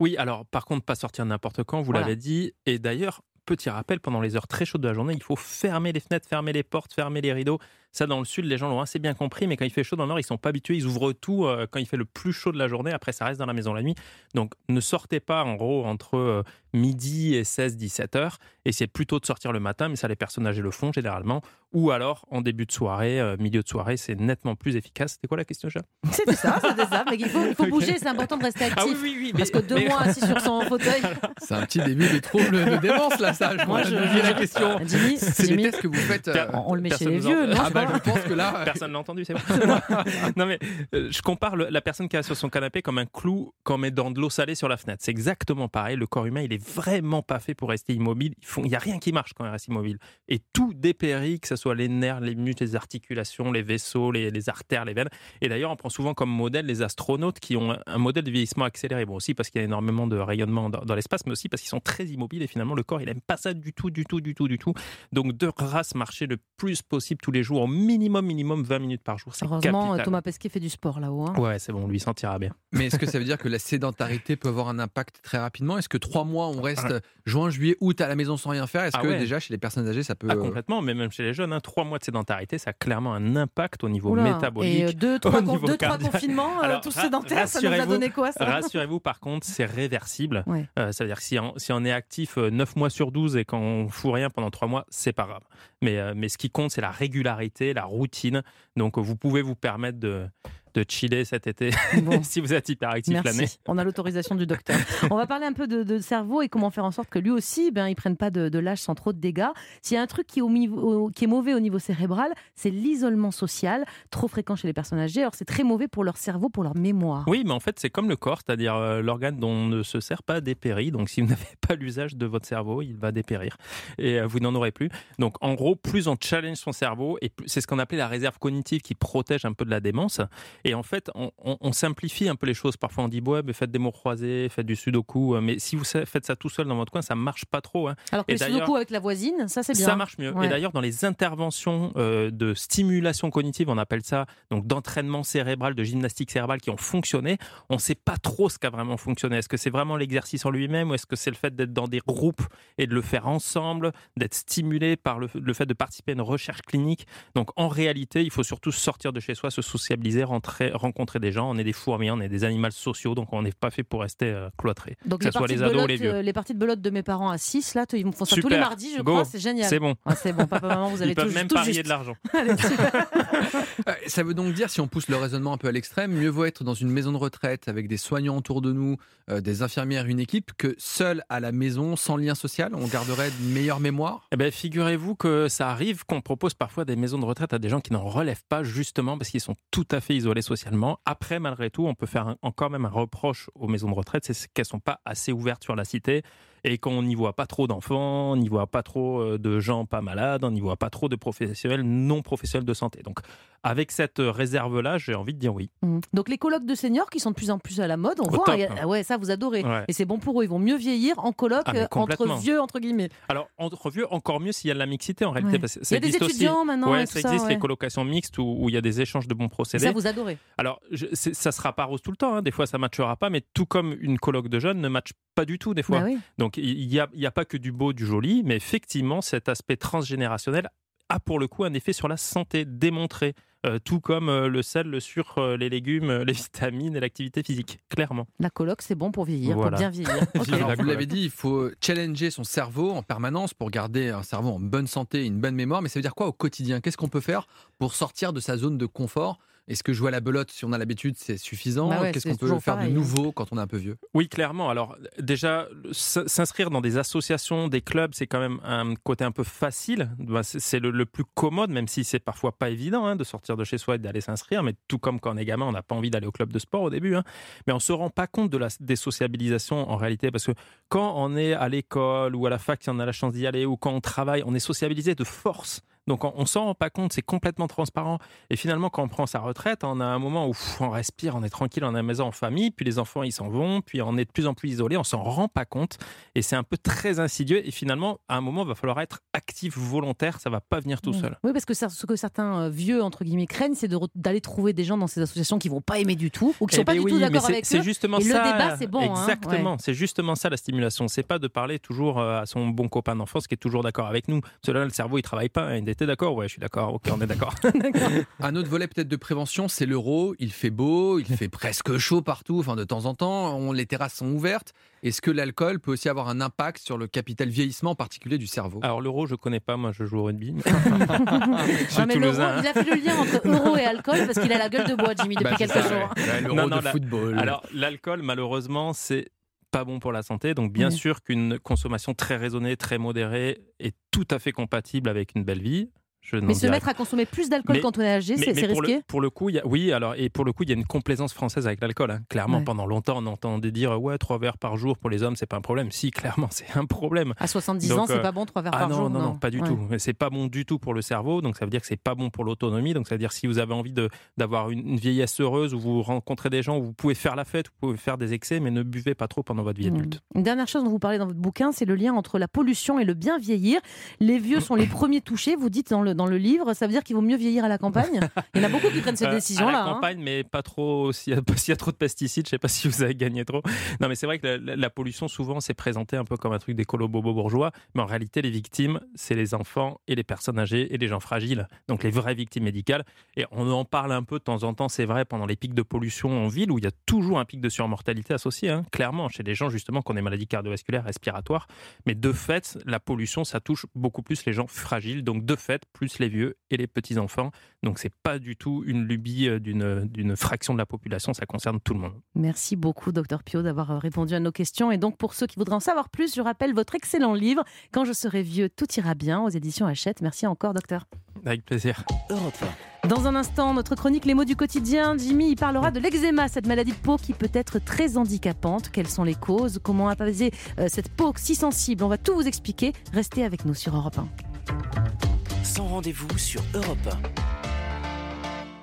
[SPEAKER 7] Oui, alors par contre, pas sortir n'importe quand, vous
[SPEAKER 2] Voilà.
[SPEAKER 7] l'avez dit. Et d'ailleurs, petit rappel, pendant les heures très chaudes de la journée, il faut fermer les fenêtres, fermer les portes, fermer les rideaux. Ça, dans le sud, les gens l'ont assez bien compris, mais quand il fait chaud dans le nord, ils sont pas habitués. Ils ouvrent tout euh, quand il fait le plus chaud de la journée. Après, ça reste dans la maison la nuit. Donc, ne sortez pas, en gros, entre euh, midi et 16-17 heures. Essayez plutôt de sortir le matin, mais ça, les personnes âgées le font généralement. Ou alors, en début de soirée, euh, milieu de soirée, c'est nettement plus efficace. C'était quoi la question, déjà
[SPEAKER 2] C'était ça, c'était ça. Mais il faut, il faut bouger, c'est important de rester actif.
[SPEAKER 7] Ah oui, oui, oui.
[SPEAKER 2] Parce que
[SPEAKER 7] mais-
[SPEAKER 2] deux
[SPEAKER 7] mais-
[SPEAKER 2] mois assis sur son fauteuil.
[SPEAKER 3] C'est un petit début de trouble de démence, là, ça. Je
[SPEAKER 2] Moi, je-
[SPEAKER 3] je la question.
[SPEAKER 2] Jimmy,
[SPEAKER 3] C'est les tests que vous faites. euh,
[SPEAKER 2] on, on le met chez les vieux, non
[SPEAKER 3] Ah bah, je pense que là.
[SPEAKER 7] Personne l'a entendu, c'est bon. non mais euh, je compare le- la personne qui est sur son canapé comme un clou qu'on met dans de l'eau salée sur la fenêtre. C'est exactement pareil. Le corps humain, il est vraiment pas fait pour rester immobile. Il faut- il y a rien qui marche quand il reste immobile. Et tout dépérit, que ce soit les nerfs, les muscles, les articulations, les vaisseaux, les, les artères, les veines. Et d'ailleurs, on prend souvent comme modèle les astronautes qui ont un modèle de vieillissement accéléré. Bon aussi parce qu'il y a énormément de rayonnement dans, dans l'espace, mais aussi parce qu'ils sont très immobiles et finalement le corps, il aime pas ça du tout, du tout, du tout, du tout. Donc de grâce marcher le plus possible tous les jours, au minimum, minimum 20 minutes par jour. C'est
[SPEAKER 2] Heureusement,
[SPEAKER 7] capital.
[SPEAKER 2] Thomas Pesquet fait du sport là-haut. hein.
[SPEAKER 7] Ouais, c'est bon, lui il s'en tirera bien.
[SPEAKER 3] Mais est-ce que ça veut dire que la sédentarité peut avoir un impact très rapidement? Est-ce que trois mois, on reste juin, juillet, août à la maison sans rien faire? Est-ce
[SPEAKER 7] Ah
[SPEAKER 3] que
[SPEAKER 7] ouais.
[SPEAKER 3] déjà chez les personnes âgées, ça peut.
[SPEAKER 7] Ah,
[SPEAKER 3] euh,
[SPEAKER 7] complètement, mais même chez les jeunes, hein, trois mois de sédentarité, ça a clairement un impact au niveau
[SPEAKER 2] Oula.
[SPEAKER 7] métabolique.
[SPEAKER 2] Et euh, deux, trois, con- deux, confinements, euh,
[SPEAKER 7] Alors,
[SPEAKER 2] tous
[SPEAKER 7] ra-
[SPEAKER 2] sédentaires, ça nous a donné quoi ça?
[SPEAKER 7] Rassurez-vous, par contre, c'est réversible.
[SPEAKER 2] Ouais.
[SPEAKER 7] Euh, ça veut dire que si on, si on est actif euh, 9 mois sur 12 et qu'on fout rien pendant 3 mois, c'est pas grave. Mais, euh, mais ce qui compte, c'est la régularité, la routine. Donc, vous pouvez vous permettre de, de chiller cet été
[SPEAKER 2] Bon.
[SPEAKER 7] si vous êtes hyperactif l'année.
[SPEAKER 2] On a l'autorisation du docteur. On va parler un peu de, de cerveau et comment faire en sorte que lui aussi, ben, il prenne pas de, de l'âge sans trop de dégâts. S'il y a un truc qui est, au niveau- au- qui est mauvais au niveau cérébral, c'est l'isolement social, trop fréquent chez les personnes âgées. Alors c'est très mauvais pour leur cerveau, pour leur mémoire.
[SPEAKER 7] Oui, mais en fait, c'est comme le corps, c'est-à-dire euh, l'organe dont on ne se sert pas dépérit. Donc, si vous n'avez pas l'usage de votre cerveau, il va dépérir et euh, vous n'en aurez plus. Donc, en gros, plus on challenge son cerveau, et c'est ce qu'on appelait la réserve cognitive qui protège un peu de la démence. Et en fait, on, on- on simplifie un peu les choses. Parfois, on dit ouais, mais faites des mots croisés, faites du sudoku. euh, Mais si vous faites ça tout seul dans votre coin, ça marche pas trop. hein.
[SPEAKER 2] Alors que
[SPEAKER 7] Et d'ailleurs-
[SPEAKER 2] sudoku avec la voisine, ça c'est bien.
[SPEAKER 7] Ça marche mieux.
[SPEAKER 2] Ouais.
[SPEAKER 7] Et d'ailleurs, dans les interventions euh, de stimulation cognitive, on appelle ça, donc d'entraînement cérébral, de gymnastique cérébrale qui ont fonctionné, on ne sait pas trop ce qui a vraiment fonctionné. Est-ce que c'est vraiment l'exercice en lui-même ou est-ce que c'est le fait d'être dans des groupes et de le faire ensemble, d'être stimulé par le, le fait de participer à une recherche clinique? Donc en réalité, il faut surtout sortir de chez soi, se sociabiliser, rentrer, rencontrer des gens. On est des fourmis, on est des animaux sociaux, donc on n'est pas fait pour rester euh, cloîtrés.
[SPEAKER 2] Donc
[SPEAKER 7] que
[SPEAKER 2] les
[SPEAKER 7] ce soit
[SPEAKER 2] parties,
[SPEAKER 7] les
[SPEAKER 2] de
[SPEAKER 7] ados
[SPEAKER 2] belote,
[SPEAKER 7] les vieux.
[SPEAKER 2] les parties de belote de mes parents à 6, là, ils me font ça tous les mardis, je
[SPEAKER 7] Go.
[SPEAKER 2] crois, c'est génial.
[SPEAKER 7] C'est bon.
[SPEAKER 2] Ah, c'est bon, papa, maman, vous avez
[SPEAKER 7] Ils peuvent même
[SPEAKER 2] tout
[SPEAKER 7] parier
[SPEAKER 2] juste.
[SPEAKER 7] de l'argent.
[SPEAKER 2] Allez.
[SPEAKER 3] Euh, Ça veut donc dire, si on pousse le raisonnement un peu à l'extrême, mieux vaut être dans une maison de retraite avec des soignants autour de nous, euh, des infirmières, une équipe, que seul à la maison, sans lien social, on garderait une meilleure mémoire
[SPEAKER 7] Eh ben, figurez-vous que ça arrive qu'on propose parfois des maisons de retraite à des gens qui n'en relèvent pas justement parce qu'ils sont tout à fait isolés socialement. Après, malgré tout, on peut faire encore même un reproche aux maisons de retraite, c'est qu'elles sont pas assez ouvertes sur la cité et qu'on n'y voit pas trop d'enfants, on n'y voit pas trop euh, de gens pas malades, on n'y voit pas trop de professionnels non professionnels de santé. Donc, avec cette réserve-là, j'ai envie de dire oui.
[SPEAKER 2] Mm. Donc les colloques de seniors qui sont de plus en plus à la mode, on
[SPEAKER 7] Au
[SPEAKER 2] voit,
[SPEAKER 7] top.
[SPEAKER 2] hein, ah ouais, ça vous adorez.
[SPEAKER 7] Ouais.
[SPEAKER 2] Et c'est bon pour eux, ils vont mieux vieillir en colloque
[SPEAKER 7] Ah,
[SPEAKER 2] euh, entre vieux, entre guillemets.
[SPEAKER 7] Alors, entre vieux, encore mieux s'il y a de la mixité en réalité.
[SPEAKER 2] Ouais.
[SPEAKER 7] Parce que
[SPEAKER 2] Il y a des
[SPEAKER 7] existe aussi.
[SPEAKER 2] étudiants maintenant
[SPEAKER 7] Ouais,
[SPEAKER 2] et
[SPEAKER 7] ça
[SPEAKER 2] tout
[SPEAKER 7] existe les colocations mixtes où, où il y a des échanges de bons
[SPEAKER 2] Et
[SPEAKER 7] procédés.
[SPEAKER 2] ça vous adorez.
[SPEAKER 7] Alors, je, ça sera pas rose tout le temps. hein. Des fois, ça matchera pas, mais tout comme une colloque de jeunes ne matche pas du tout des fois.
[SPEAKER 2] Bah oui.
[SPEAKER 7] Donc, il n'y a, il y a pas que du beau, du joli, mais effectivement, cet aspect transgénérationnel a pour le coup un effet sur la santé démontré. Euh, tout comme euh, le sel, le sucre, euh, les légumes, les vitamines et l'activité physique, clairement.
[SPEAKER 2] La colloque, c'est bon pour vieillir,
[SPEAKER 7] Voilà.
[SPEAKER 2] pour bien vieillir. Ok.
[SPEAKER 7] Vive
[SPEAKER 3] Alors,
[SPEAKER 7] la
[SPEAKER 3] vous l'avez dit, il faut challenger son cerveau en permanence pour garder un cerveau en bonne santé, une bonne mémoire. Mais ça veut dire quoi au quotidien? Qu'est-ce qu'on peut faire pour sortir de sa zone de confort Est-ce que jouer à la belote, si on a l'habitude, c'est suffisant?
[SPEAKER 2] Bah ouais,
[SPEAKER 3] Qu'est-ce qu'on peut faire
[SPEAKER 2] pareil,
[SPEAKER 3] de nouveau quand on est un peu vieux?
[SPEAKER 7] Oui, clairement. Alors déjà, s'inscrire dans des associations, des clubs, c'est quand même un côté un peu facile. Ben, c'est- C'est le, le plus commode, même si c'est parfois pas évident hein, de sortir de chez soi et d'aller s'inscrire. Mais tout comme quand on est gamin, on n'a pas envie d'aller au club de sport au début. hein. Mais on se rend pas compte de la désociabilisation en réalité, parce que quand on est à l'école ou à la fac, si on a la chance d'y aller, ou quand on travaille, on est sociabilisé de force. Donc on, on s'en rend pas compte, c'est complètement transparent. Et finalement, quand on prend sa retraite, on a un moment où pff, on respire, on est tranquille, on est à la maison en famille, puis les enfants ils s'en vont, puis on est de plus en plus isolé, on s'en rend pas compte. Et c'est un peu très insidieux. Et finalement, à un moment, il va falloir être actif, volontaire, ça va pas venir tout
[SPEAKER 2] Mm.
[SPEAKER 7] seul.
[SPEAKER 2] Oui, parce que ce que certains euh, vieux, entre guillemets, craignent, c'est de d'aller trouver des gens dans ces associations qui vont pas aimer du tout, ou qui
[SPEAKER 7] Eh
[SPEAKER 2] sont pas
[SPEAKER 7] ben
[SPEAKER 2] du tout d'accord avec
[SPEAKER 7] C'est
[SPEAKER 2] eux.
[SPEAKER 7] justement
[SPEAKER 2] Et le
[SPEAKER 7] ça.
[SPEAKER 2] débat, c'est bon, hein,
[SPEAKER 7] Exactement.
[SPEAKER 2] ouais.
[SPEAKER 7] C'est justement ça la stimulation. C'est pas de parler toujours euh, à son bon copain d'enfance qui est toujours d'accord avec nous. Cela, le cerveau, il travaille pas. Il était d'accord? Ouais, je suis d'accord. Ok, on est d'accord.
[SPEAKER 3] Un autre volet peut-être de prévention, c'est l'euro. Il fait beau, il fait presque chaud partout. Enfin, de temps en temps, on, les terrasses sont ouvertes. Est-ce que l'alcool peut aussi avoir un impact sur le capital vieillissement, en particulier du cerveau?
[SPEAKER 7] Alors l'euro, je connais pas. Moi, je joue au rugby. je
[SPEAKER 2] mais
[SPEAKER 7] suis
[SPEAKER 2] l'euro, il a fait le lien entre euro et alcool parce qu'il a la gueule de bois, Jimmy, depuis
[SPEAKER 3] Bah,
[SPEAKER 2] quelques
[SPEAKER 3] ça,
[SPEAKER 2] jours.
[SPEAKER 3] ouais. Ouais, L'euro
[SPEAKER 7] Non, non,
[SPEAKER 3] de
[SPEAKER 7] la-
[SPEAKER 3] football.
[SPEAKER 7] Alors l'alcool, malheureusement, c'est pas bon pour la santé. Donc bien
[SPEAKER 2] Oui.
[SPEAKER 7] sûr qu'une consommation très raisonnée, très modérée est tout à fait compatible avec une belle vie. Je
[SPEAKER 2] Mais se mettre à consommer plus d'alcool quand on est âgé, c'est
[SPEAKER 7] pour
[SPEAKER 2] risqué?
[SPEAKER 7] le, pour le coup, il y a, oui, alors et pour le coup, il y a une complaisance française avec l'alcool. hein. Clairement,
[SPEAKER 2] Ouais.
[SPEAKER 7] pendant longtemps, on entendait dire ouais, trois verres par jour pour les hommes, c'est pas un problème. Si, clairement, c'est un problème.
[SPEAKER 2] À 70
[SPEAKER 7] Donc,
[SPEAKER 2] ans, c'est
[SPEAKER 7] euh,
[SPEAKER 2] pas bon, trois verres
[SPEAKER 7] Ah
[SPEAKER 2] par
[SPEAKER 7] non,
[SPEAKER 2] jour
[SPEAKER 7] non, non, pas du
[SPEAKER 2] Ouais.
[SPEAKER 7] tout. C'est pas bon du tout pour le cerveau, donc ça veut dire que c'est pas bon pour l'autonomie. Donc ça veut dire si vous avez envie de d'avoir une, une vieillesse heureuse où vous rencontrez des gens, où vous pouvez faire la fête, vous pouvez faire des excès, mais ne buvez pas trop pendant votre vie adulte.
[SPEAKER 2] Une dernière chose dont vous parlez dans votre bouquin, c'est le lien entre la pollution et le bien vieillir. Les vieux sont les premiers touchés, vous dites dans le, dans le livre. Ça veut dire qu'il vaut mieux vieillir à la campagne Il y en a beaucoup qui prennent cette
[SPEAKER 7] Euh,
[SPEAKER 2] décision-là.
[SPEAKER 7] À la
[SPEAKER 2] hein.
[SPEAKER 7] campagne, mais pas trop. S'il y, a- s'il y a trop de pesticides, je sais pas si vous avez gagné trop. Non, mais c'est vrai que la, pollution, souvent, c'est présenté un peu comme un truc d'écolo bobo bourgeois. Mais en réalité, les victimes, c'est les enfants et les personnes âgées et les gens fragiles. Donc les vraies victimes médicales. Et on en parle un peu de temps en temps, c'est vrai, pendant les pics de pollution en ville, où il y a toujours un pic de surmortalité associé, hein, clairement, chez des gens justement qui ont des maladies cardiovasculaires, respiratoires. Mais de fait, la pollution, ça touche beaucoup plus les gens fragiles. Donc de fait, plus les vieux et les petits-enfants. Donc c'est pas du tout une lubie euh, d'une d'une fraction de la population, ça concerne tout le monde.
[SPEAKER 2] Merci beaucoup, docteur Pio, d'avoir euh, répondu à nos questions. Et donc, pour ceux qui voudraient en savoir plus, je rappelle votre excellent livre Quand je serai vieux, tout ira bien aux éditions Hachette. Merci encore, docteur.
[SPEAKER 7] Avec plaisir.
[SPEAKER 1] Europe
[SPEAKER 2] Dans un instant, notre chronique Les mots du quotidien. Jimmy il parlera de l'eczéma, cette maladie de peau qui peut être très handicapante. Quelles sont les causes? Comment apaiser euh, cette peau si sensible? On va tout vous expliquer. Restez avec nous sur Europe 1.
[SPEAKER 1] 1. Sans rendez-vous sur Europe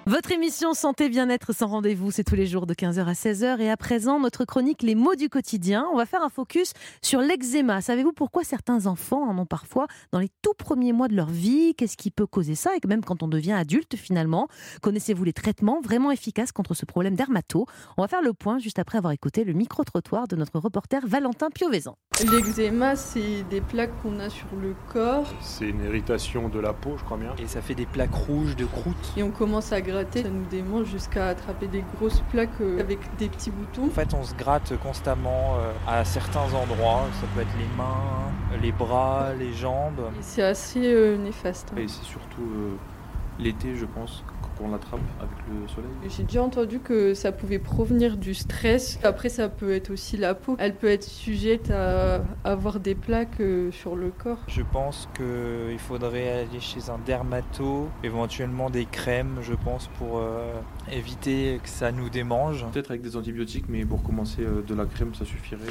[SPEAKER 2] Votre émission Santé Bien-être sans rendez-vous, c'est tous les jours de 15h à 16h. Et à présent, notre chronique Les mots du quotidien. On va faire un focus sur l'eczéma. Savez-vous pourquoi certains enfants en ont parfois dans les tout premiers mois de leur vie? Qu'est-ce qui peut causer ça? Et même quand on devient adulte finalement, connaissez-vous les traitements vraiment efficaces contre ce problème dermato? On va faire le point juste après avoir écouté le micro-trottoir de notre reporter Valentin Piovesan.
[SPEAKER 8] L'eczéma, c'est des plaques qu'on a sur le corps
[SPEAKER 9] C'est une irritation de la peau, je crois bien.
[SPEAKER 10] Et ça fait des plaques rouges de croûte.
[SPEAKER 8] et on commence à gratter, ça nous démange jusqu'à attraper des grosses plaques euh, avec des petits boutons.
[SPEAKER 10] En fait, on se gratte constamment euh, à certains endroits. Ça peut être les mains, les bras, les jambes.
[SPEAKER 8] Et c'est assez euh, néfaste. hein.
[SPEAKER 9] Et c'est surtout l'été, je pense, qu'on l'attrape avec le soleil.
[SPEAKER 8] J'ai déjà entendu que ça pouvait provenir du stress. Après, ça peut être aussi la peau. Elle peut être sujette à avoir des plaques euh, sur le corps.
[SPEAKER 10] Je pense qu'il faudrait aller chez un dermato, éventuellement des crèmes, je pense, pour euh, éviter que ça nous démange.
[SPEAKER 9] Peut-être avec des antibiotiques, mais pour commencer, euh, de la crème, ça suffirait.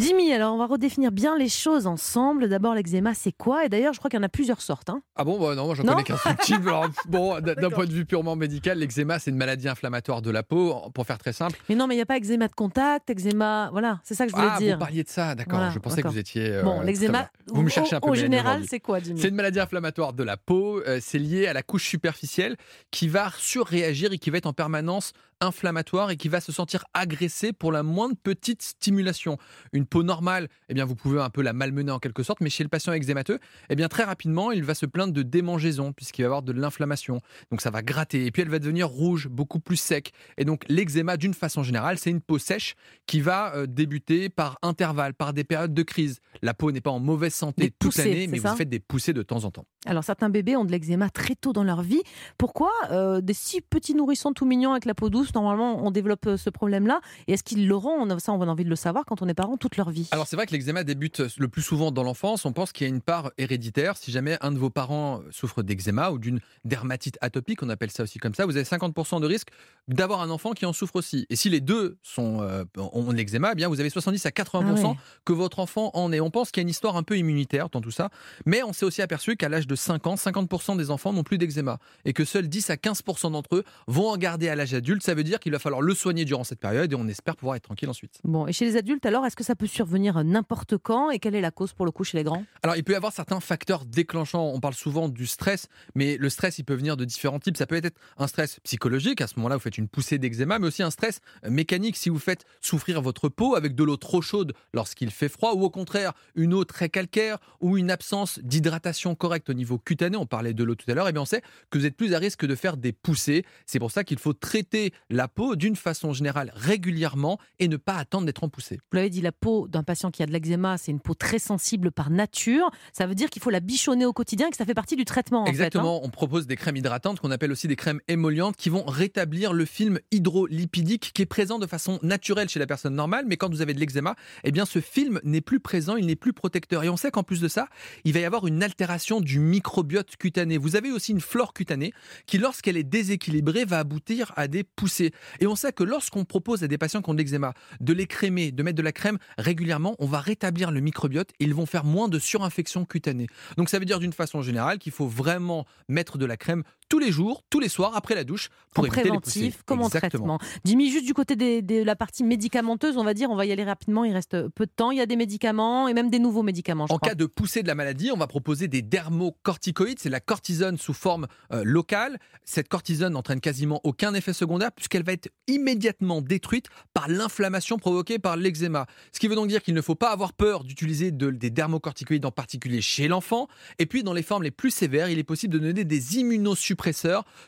[SPEAKER 2] Jimmy, alors on va redéfinir bien les choses ensemble. D'abord, l'eczéma, c'est quoi? Et d'ailleurs, je crois qu'il y en a plusieurs sortes. hein.
[SPEAKER 3] Ah bon, bah non, moi j'en connais qu'un seul type. Alors, bon, d'un point de vue purement médical, l'eczéma c'est une maladie inflammatoire de la peau. Pour faire très simple.
[SPEAKER 2] Mais non, mais il n'y a pas eczéma de contact, eczéma. Voilà, c'est ça que je voulais
[SPEAKER 3] ah,
[SPEAKER 2] dire.
[SPEAKER 3] vous parliez de ça, d'accord.
[SPEAKER 2] Voilà,
[SPEAKER 3] je pensais que vous étiez. euh,
[SPEAKER 2] Bon, l'eczéma.
[SPEAKER 3] Vous me cherchez un peu.
[SPEAKER 2] au
[SPEAKER 3] Mélanie,
[SPEAKER 2] général, c'est quoi, Jimmy?
[SPEAKER 3] C'est une maladie inflammatoire de la peau. euh, c'est lié à la couche superficielle qui va surréagir et qui va être en permanence inflammatoire et qui va se sentir agressée pour la moindre petite stimulation. Une peau normale, eh bien, vous pouvez un peu la malmener en quelque sorte, mais chez le patient eczémateux, eh bien, très rapidement, il va se plaindre de démangeaison puisqu'il va avoir de l'inflammation. Donc, ça va gratter et puis elle va devenir rouge, beaucoup plus sec. Et donc, l'eczéma, d'une façon générale, c'est une peau sèche qui va euh, débuter par intervalles, par des périodes de crise. La peau n'est pas en mauvaise santé
[SPEAKER 2] Des
[SPEAKER 3] toute l'année, mais vous faites des poussées de temps en temps.
[SPEAKER 2] Alors, certains bébés ont de l'eczéma très tôt dans leur vie. Pourquoi Euh, Des si petits nourrissons tout mignons avec la peau douce tous, normalement, on développe euh, ce problème-là. Et est-ce qu'ils l'auront? On a- Ça, on a envie de le savoir quand on est parent toute leur vie.
[SPEAKER 3] Alors c'est vrai que l'eczéma débute le plus souvent dans l'enfance. On pense qu'il y a une part héréditaire. Si jamais un de vos parents souffre d'eczéma ou d'une dermatite atopique, on appelle ça aussi comme ça, vous avez 50% de risque d'avoir un enfant qui en souffre aussi. Et si les deux sont, euh, ont l'eczéma, eh bien vous avez 70 à 80%
[SPEAKER 2] Ah ouais.
[SPEAKER 3] que votre enfant en ait. On pense qu'il y a une histoire un peu immunitaire dans tout ça, mais on s'est aussi aperçu qu'à l'âge de 5 ans, 50% des enfants n'ont plus d'eczéma et que seuls 10 à 15% d'entre eux vont en garder à l'âge adulte. Ça veut dire qu'il va falloir le soigner durant cette période et on espère pouvoir être tranquille ensuite.
[SPEAKER 2] Bon, et chez les adultes, alors, est-ce que ça peut survenir n'importe quand Et quelle est la cause pour le coup chez les grands?
[SPEAKER 3] Alors, il peut y avoir certains facteurs déclenchants. On parle souvent du stress, mais le stress, il peut venir de différents types. Ça peut être un stress psychologique. À ce moment-là, vous faites une poussée d'eczéma, mais aussi un stress euh, mécanique. Si vous faites souffrir votre peau avec de l'eau trop chaude lorsqu'il fait froid, ou au contraire, une eau très calcaire, ou une absence d'hydratation correcte au niveau cutané, on parlait de l'eau tout à l'heure, et bien on sait que vous êtes plus à risque de faire des poussées. C'est pour ça qu'il faut traiter la peau d'une façon générale régulièrement et ne pas attendre d'être en poussée.
[SPEAKER 2] Vous l'avez dit, la peau d'un patient qui a de l'eczéma, c'est une peau très sensible par nature. Ça veut dire qu'il faut la bichonner au quotidien et que ça fait partie du traitement. en fait, hein.
[SPEAKER 3] Exactement, on propose des crèmes hydratantes qu'on appelle aussi des crèmes émollientes qui vont rétablir le film hydrolipidique qui est présent de façon naturelle chez la personne normale, mais quand vous avez de l'eczéma, eh bien ce film n'est plus présent, il n'est plus protecteur. Et on sait qu'en plus de ça, il va y avoir une altération du microbiote cutané. Vous avez aussi une flore cutanée qui, lorsqu'elle est déséquilibrée, va aboutir à des poussées. Et on sait que lorsqu'on propose à des patients qui ont de l'eczéma de les crémer, de mettre de la crème régulièrement, on va rétablir le microbiote et ils vont faire moins de surinfection cutanée. Donc ça veut dire d'une façon générale qu'il faut vraiment mettre de la crème tous les jours, tous les soirs, après la douche, pour
[SPEAKER 2] en
[SPEAKER 3] éviter les
[SPEAKER 2] préventif
[SPEAKER 3] poussées.
[SPEAKER 2] comme en traitement. Jimmy, juste du côté des- de la partie médicamenteuse, on va dire, on va y aller rapidement, il reste peu de temps. Il y a des médicaments et même des nouveaux médicaments, je
[SPEAKER 3] En
[SPEAKER 2] crois.
[SPEAKER 3] cas de poussée de la maladie, on va proposer des dermocorticoïdes, c'est la cortisone sous forme euh, locale. Cette cortisone n'entraîne quasiment aucun effet secondaire puisqu'elle va être immédiatement détruite par l'inflammation provoquée par l'eczéma. Ce qui veut donc dire qu'il ne faut pas avoir peur d'utiliser de- des dermocorticoïdes en particulier chez l'enfant. Et puis dans les formes les plus sévères, il est possible de donner des immunosuppresseurs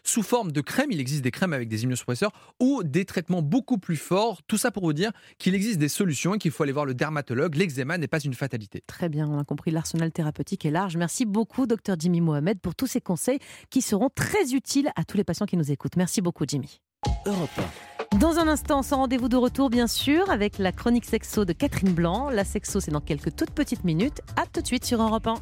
[SPEAKER 3] sous forme de crème. Il existe des crèmes avec des immunosuppresseurs ou des traitements beaucoup plus forts. Tout ça pour vous dire qu'il existe des solutions et qu'il faut aller voir le dermatologue. L'eczéma n'est pas une fatalité.
[SPEAKER 2] Très bien, on a compris, l'arsenal thérapeutique est large. Merci beaucoup, docteur Jimmy Mohamed, pour tous ces conseils qui seront très utiles à tous les patients qui nous écoutent. Merci beaucoup, Jimmy.
[SPEAKER 1] Europe
[SPEAKER 2] Dans un instant, sans rendez-vous de retour, bien sûr, avec la chronique sexo de Catherine Blanc. La sexo, c'est dans quelques toutes petites minutes. À tout de suite sur Europe 1.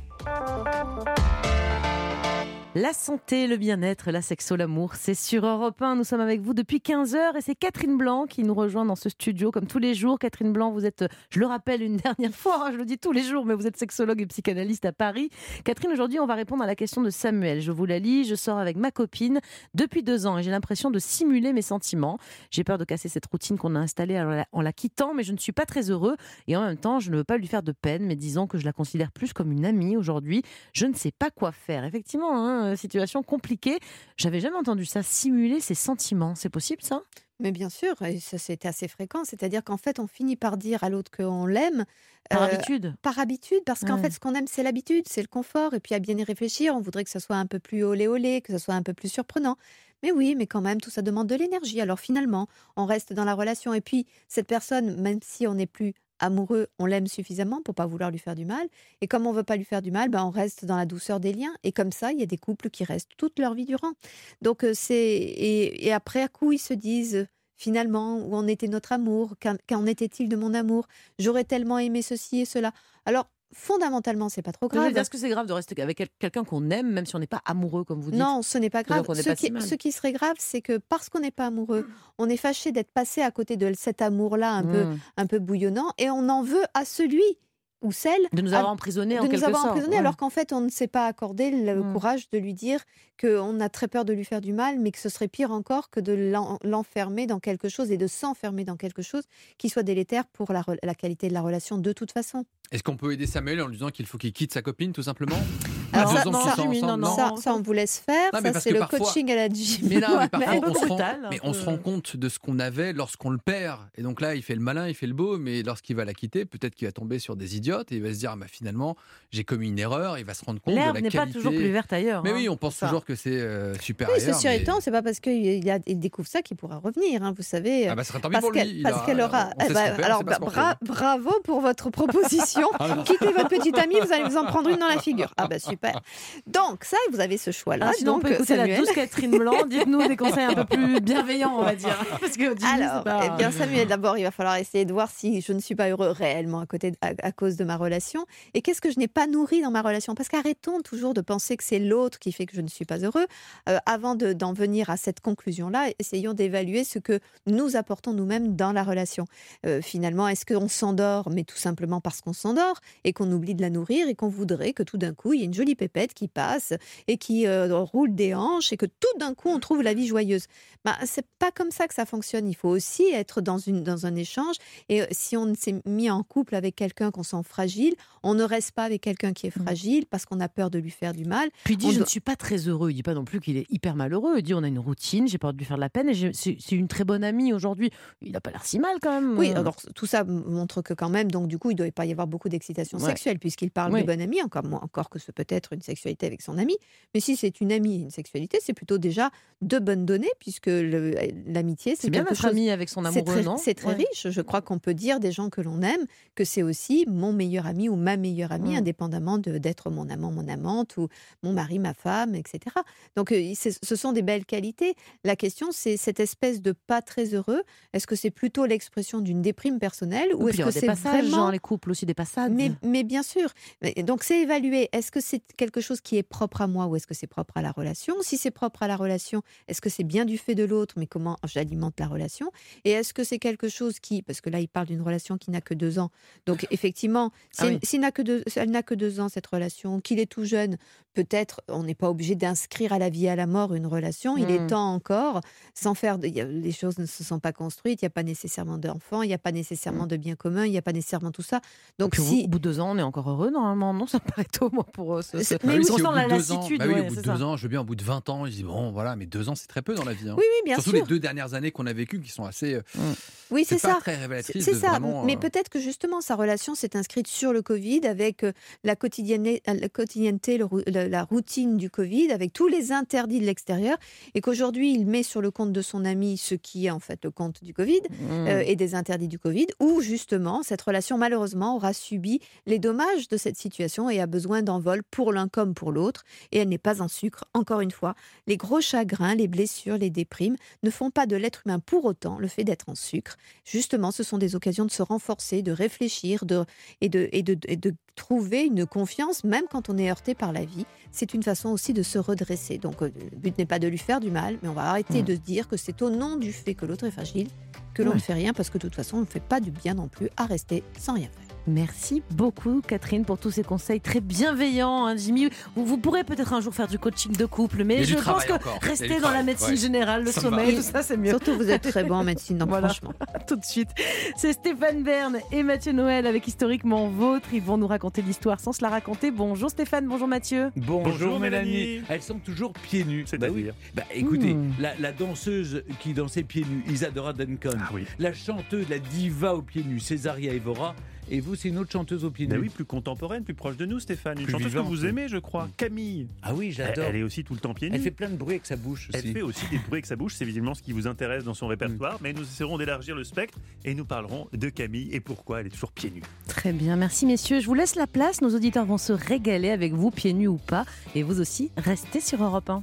[SPEAKER 2] La santé, le bien-être, la sexo, l'amour, c'est sur Europe 1. Nous sommes avec vous depuis 15h et c'est Catherine Blanc qui nous rejoint dans ce studio comme tous les jours. Catherine Blanc, vous êtes, je le rappelle une dernière fois, hein, je le dis tous les jours, mais vous êtes sexologue et psychanalyste à Paris. Catherine, aujourd'hui, on va répondre à la question de Samuel. Je vous la lis. Je sors avec ma copine depuis deux ans et j'ai l'impression de simuler mes sentiments. J'ai peur de casser cette routine qu'on a installée en la, quittant, mais je ne suis pas très heureux et en même temps, je ne veux pas lui faire de peine, mais disons que je la considère plus comme une amie aujourd'hui. Je ne sais pas quoi faire. Effectivement, hein, situation compliquée. J'avais jamais entendu ça, simuler ses sentiments. C'est possible ça?
[SPEAKER 11] Mais bien sûr, et ça c'est assez fréquent, c'est-à-dire qu'en fait on finit par dire à l'autre qu'on l'aime.
[SPEAKER 2] Par
[SPEAKER 11] euh,
[SPEAKER 2] habitude
[SPEAKER 11] Par habitude, parce qu'en
[SPEAKER 2] Ouais.
[SPEAKER 11] fait ce qu'on aime c'est l'habitude, c'est le confort, et puis à bien y réfléchir, on voudrait que ça soit un peu plus olé olé, que ça soit un peu plus surprenant. Mais oui, mais quand même, tout ça demande de l'énergie. Alors finalement, on reste dans la relation, et puis cette personne, même si on n'est plus amoureux, on l'aime suffisamment pour pas vouloir lui faire du mal. Et comme on veut pas lui faire du mal, ben on reste dans la douceur des liens. Et comme ça, il y a des couples qui restent toute leur vie durant. Donc euh, c'est et, et après à coup ils se disent finalement où en était notre amour, qu'en était-il de mon amour? J'aurais tellement aimé ceci et cela. Alors fondamentalement c'est pas trop grave.
[SPEAKER 2] Est-ce que c'est grave de rester avec quel- quelqu'un qu'on aime, même si on n'est pas amoureux, comme vous dites?
[SPEAKER 11] Non, ce n'est pas grave. Ce
[SPEAKER 2] pas
[SPEAKER 11] qui,
[SPEAKER 2] si mal.
[SPEAKER 11] ce qui serait grave, c'est que parce qu'on n'est pas amoureux, on est fâché d'être passé à côté de cet amour-là un, peu,
[SPEAKER 2] Mm.
[SPEAKER 11] un peu bouillonnant et on en veut à celui ou celle
[SPEAKER 2] De nous avoir emprisonnés en
[SPEAKER 11] de nous
[SPEAKER 2] quelque
[SPEAKER 11] avoir
[SPEAKER 2] sorte,
[SPEAKER 11] emprisonnés
[SPEAKER 2] ouais.
[SPEAKER 11] alors qu'en fait on ne s'est pas accordé le
[SPEAKER 2] Mm.
[SPEAKER 11] courage de lui dire qu'on a très peur de lui faire du mal mais que ce serait pire encore que de l'en- l'enfermer dans quelque chose et de s'enfermer dans quelque chose qui soit délétère pour la, la qualité de la relation de toute façon.
[SPEAKER 3] Est-ce qu'on peut aider Samuel en lui disant qu'il faut qu'il quitte sa copine, tout simplement?
[SPEAKER 11] Alors ça,
[SPEAKER 3] deux ans qu'ils
[SPEAKER 11] ça, ça, ça, on vous laisse faire.
[SPEAKER 3] Non,
[SPEAKER 11] ça, c'est le
[SPEAKER 3] parfois-
[SPEAKER 11] coaching à la Jimmy
[SPEAKER 3] Mais non, mais parfois, on, se rend, mais on se rend compte de ce qu'on avait lorsqu'on le perd. Et donc là, il fait le malin, il fait le beau, mais lorsqu'il va la quitter, peut-être qu'il va tomber sur des idiotes et il va se dire, ah, bah, finalement, j'ai commis une erreur. Il va se rendre compte de la
[SPEAKER 2] L'herbe
[SPEAKER 3] qualité.
[SPEAKER 2] n'est pas toujours plus verte ailleurs.
[SPEAKER 3] Mais
[SPEAKER 2] hein.
[SPEAKER 3] oui, on pense
[SPEAKER 11] Ça.
[SPEAKER 3] toujours que c'est euh, super
[SPEAKER 11] Oui, c'est sûr
[SPEAKER 3] mais-
[SPEAKER 11] étant, c'est pas parce qu'il il a- il découvre ça qu'il pourra revenir, hein, vous savez.
[SPEAKER 3] Ah bah, ce serait tant mieux
[SPEAKER 11] parce
[SPEAKER 3] pour lui.
[SPEAKER 11] parce
[SPEAKER 3] aura-
[SPEAKER 11] qu'elle aura. eh bah, alors, bravo pour votre proposition.
[SPEAKER 3] Ah non.
[SPEAKER 11] Quittez votre petite amie, vous allez vous en prendre une dans la figure. Ah bah super. Super. Donc, ça, vous avez ce choix-là.
[SPEAKER 2] Ah, sinon, on
[SPEAKER 11] donc,
[SPEAKER 2] peut écouter la douce Catherine Blanc. Dites-nous des conseils un peu plus bienveillants, on va dire. Parce que Jimmy,
[SPEAKER 11] Alors,
[SPEAKER 2] pas-
[SPEAKER 11] eh bien, Samuel, d'abord, il va falloir essayer de voir si je ne suis pas heureux réellement à, côté de- à, à cause de ma relation. Et qu'est-ce que je n'ai pas nourri dans ma relation? Parce qu'arrêtons toujours de penser que c'est l'autre qui fait que je ne suis pas heureux. Euh, avant de- d'en venir à cette conclusion-là, essayons d'évaluer ce que nous apportons nous-mêmes dans la relation. Euh, finalement, est-ce qu'on s'endort, mais tout simplement parce qu'on s'endort et qu'on oublie de la nourrir et qu'on voudrait que tout d'un coup, il y ait une jolie pépette qui passe et qui euh, roule des hanches et que tout d'un coup, on trouve la vie joyeuse bah, c'est pas comme ça que ça fonctionne. Il faut aussi être dans, une, dans un échange. Et euh, si on s'est mis en couple avec quelqu'un qu'on sent fragile, on ne reste pas avec quelqu'un qui est fragile parce qu'on a peur de lui faire du mal.
[SPEAKER 2] Puis il dit
[SPEAKER 11] On
[SPEAKER 2] je
[SPEAKER 11] doit-
[SPEAKER 2] ne suis pas très heureux. Il dit pas non plus qu'il est hyper malheureux. Il dit on a une routine, j'ai peur de lui faire de la peine. Et c'est une très bonne amie aujourd'hui. Il n'a pas l'air si mal quand même.
[SPEAKER 11] Oui, alors tout ça montre que quand même, donc du coup, il ne doit pas y avoir beaucoup d'excitation
[SPEAKER 2] Ouais.
[SPEAKER 11] sexuelle puisqu'il parle
[SPEAKER 2] Oui.
[SPEAKER 11] de bonne amie, encore, encore que ce peut être une sexualité avec son ami. Mais si c'est une amie et une sexualité, c'est plutôt déjà de bonnes données puisque le- l'amitié, c'est
[SPEAKER 2] bien
[SPEAKER 11] chose-
[SPEAKER 2] ami avec son amoureux,
[SPEAKER 11] très,
[SPEAKER 2] non?
[SPEAKER 11] c'est très
[SPEAKER 2] Ouais.
[SPEAKER 11] riche. Je crois qu'on peut dire des gens que l'on aime que c'est aussi mon meilleur ami ou ma meilleure amie,
[SPEAKER 2] Mm.
[SPEAKER 11] indépendamment d'être mon amant, mon amante ou mon mari, ma femme, etc. Donc euh, ce sont des belles qualités. La question, c'est cette espèce de pas très heureux. Est-ce que c'est plutôt l'expression d'une déprime personnelle ou
[SPEAKER 2] Ou
[SPEAKER 11] est-ce que c'est
[SPEAKER 2] passages
[SPEAKER 11] vraiment
[SPEAKER 2] dans les couples aussi des passades.
[SPEAKER 11] mais, mais bien sûr. Donc c'est évaluer. Est-ce que c'est quelque chose qui est propre à moi ou est-ce que c'est propre à la relation? Si c'est propre à la relation, est-ce que c'est bien du fait de l'autre? Mais comment j'alimente la relation? Et est-ce que c'est quelque chose qui, parce que là il parle d'une relation qui n'a que deux ans. Donc effectivement, si
[SPEAKER 2] Ah oui.
[SPEAKER 11] s'il n'a que deux, si elle n'a que deux ans cette relation, qu'il est tout jeune, peut-être on n'est pas obligé d'inscrire à la vie et à la mort une relation. Il est temps encore, sans faire, de, a- les choses ne se sont pas construites. Il n'y a pas nécessairement d'enfants, il n'y a pas nécessairement de biens communs, il n'y a pas nécessairement tout ça. Donc si
[SPEAKER 2] au bout de deux ans, on est encore heureux normalement. Non, ça me paraît tôt moi pour eux. ce- ce-
[SPEAKER 11] C'est-
[SPEAKER 3] Bah
[SPEAKER 11] mais
[SPEAKER 3] oui,
[SPEAKER 2] on
[SPEAKER 3] au
[SPEAKER 2] sent la
[SPEAKER 3] bout de deux ans-
[SPEAKER 2] lassitude.
[SPEAKER 3] bah oui,
[SPEAKER 2] ouais,
[SPEAKER 3] au bout de
[SPEAKER 2] ça.
[SPEAKER 3] deux ans, je veux bien, au bout de 20 ans, je dis bon, voilà, mais deux ans, c'est très peu dans la vie. hein.
[SPEAKER 11] Oui, oui, bien
[SPEAKER 3] Surtout
[SPEAKER 11] sûr.
[SPEAKER 3] les deux dernières années qu'on a vécues qui sont assez. euh,
[SPEAKER 11] Oui, c'est ça.
[SPEAKER 3] très révélatrice
[SPEAKER 11] C'est
[SPEAKER 3] de
[SPEAKER 11] ça.
[SPEAKER 3] vraiment,
[SPEAKER 11] Mais
[SPEAKER 3] euh,
[SPEAKER 11] peut-être que justement sa relation s'est inscrite sur le Covid avec euh, la quotidienneté, la, quotidienneté, le rou- la, la routine du Covid, avec tous les interdits de l'extérieur, et qu'aujourd'hui il met sur le compte de son ami ce qui est en fait le compte du Covid
[SPEAKER 2] Mmh.
[SPEAKER 11] euh, et des interdits du Covid, où justement cette relation malheureusement aura subi les dommages de cette situation et a besoin d'envol pour l'un comme pour l'autre. Et elle n'est pas un sucre. Encore une fois, les gros chagrins, les blessures, les déprimes ne font pas de l'être humain pour autant le fait d'être en sucre. Justement, ce sont des occasions de se renforcer, de réfléchir de, et, de, et, de, et de trouver une confiance, même quand on est heurté par la vie. C'est une façon aussi de se redresser. Donc, euh, le but n'est pas de lui faire du mal, mais on va arrêter
[SPEAKER 2] Mm.
[SPEAKER 11] de se dire que c'est au nom du fait que l'autre est fragile que l'on
[SPEAKER 2] Ouais.
[SPEAKER 11] ne fait rien, parce que de toute façon, on ne fait pas du bien non plus à rester sans rien faire.
[SPEAKER 2] Merci beaucoup Catherine pour tous ces conseils très bienveillants. hein, Jimmy, vous, vous pourrez peut-être un jour faire du coaching de couple, mais je pense que
[SPEAKER 3] encore.
[SPEAKER 2] Rester dans la médecine
[SPEAKER 3] ouais.
[SPEAKER 2] générale, le
[SPEAKER 3] Ça
[SPEAKER 2] sommeil, tout ça c'est mieux.
[SPEAKER 11] Surtout, vous êtes très bon en médecine, donc
[SPEAKER 2] Voilà.
[SPEAKER 11] franchement.
[SPEAKER 2] tout de suite. C'est Stéphane Bern et Mathieu Noël avec Historiquement Vôtre. Ils vont nous raconter l'histoire sans se la raconter. Bonjour Stéphane, bonjour Mathieu.
[SPEAKER 12] Bonjour,
[SPEAKER 13] Bonjour,
[SPEAKER 12] Mélanie.
[SPEAKER 13] Mélanie.
[SPEAKER 12] Elles sont toujours pieds nus.
[SPEAKER 13] C'est
[SPEAKER 12] Bah
[SPEAKER 13] à
[SPEAKER 12] oui.
[SPEAKER 13] dire.
[SPEAKER 12] Bah écoutez,
[SPEAKER 2] Mmh.
[SPEAKER 12] la, la danseuse qui dansait pieds nus, Isadora Duncan.
[SPEAKER 13] Ah oui.
[SPEAKER 12] La chanteuse, la diva aux pieds nus, Césaria Evora. Et vous, c'est une autre chanteuse aux pieds
[SPEAKER 13] Ben
[SPEAKER 12] nus.
[SPEAKER 13] oui, plus contemporaine, plus proche de nous, Stéphane. Une
[SPEAKER 12] Plus
[SPEAKER 13] chanteuse que vous aimez, je crois. Camille.
[SPEAKER 12] Ah oui,
[SPEAKER 13] Elle,
[SPEAKER 12] j'adore.
[SPEAKER 13] elle est aussi tout le temps pieds nus.
[SPEAKER 12] Elle fait plein de bruit avec sa bouche
[SPEAKER 13] Elle
[SPEAKER 12] aussi.
[SPEAKER 13] fait aussi des bruits avec sa bouche, c'est visiblement ce qui vous intéresse dans son répertoire, mais nous essaierons d'élargir le spectre et nous parlerons de Camille et pourquoi elle est toujours pieds nus.
[SPEAKER 2] Très bien, merci messieurs. Je vous laisse la place. Nos auditeurs vont se régaler avec vous, pieds nus ou pas. Et vous aussi, restez sur Europe 1.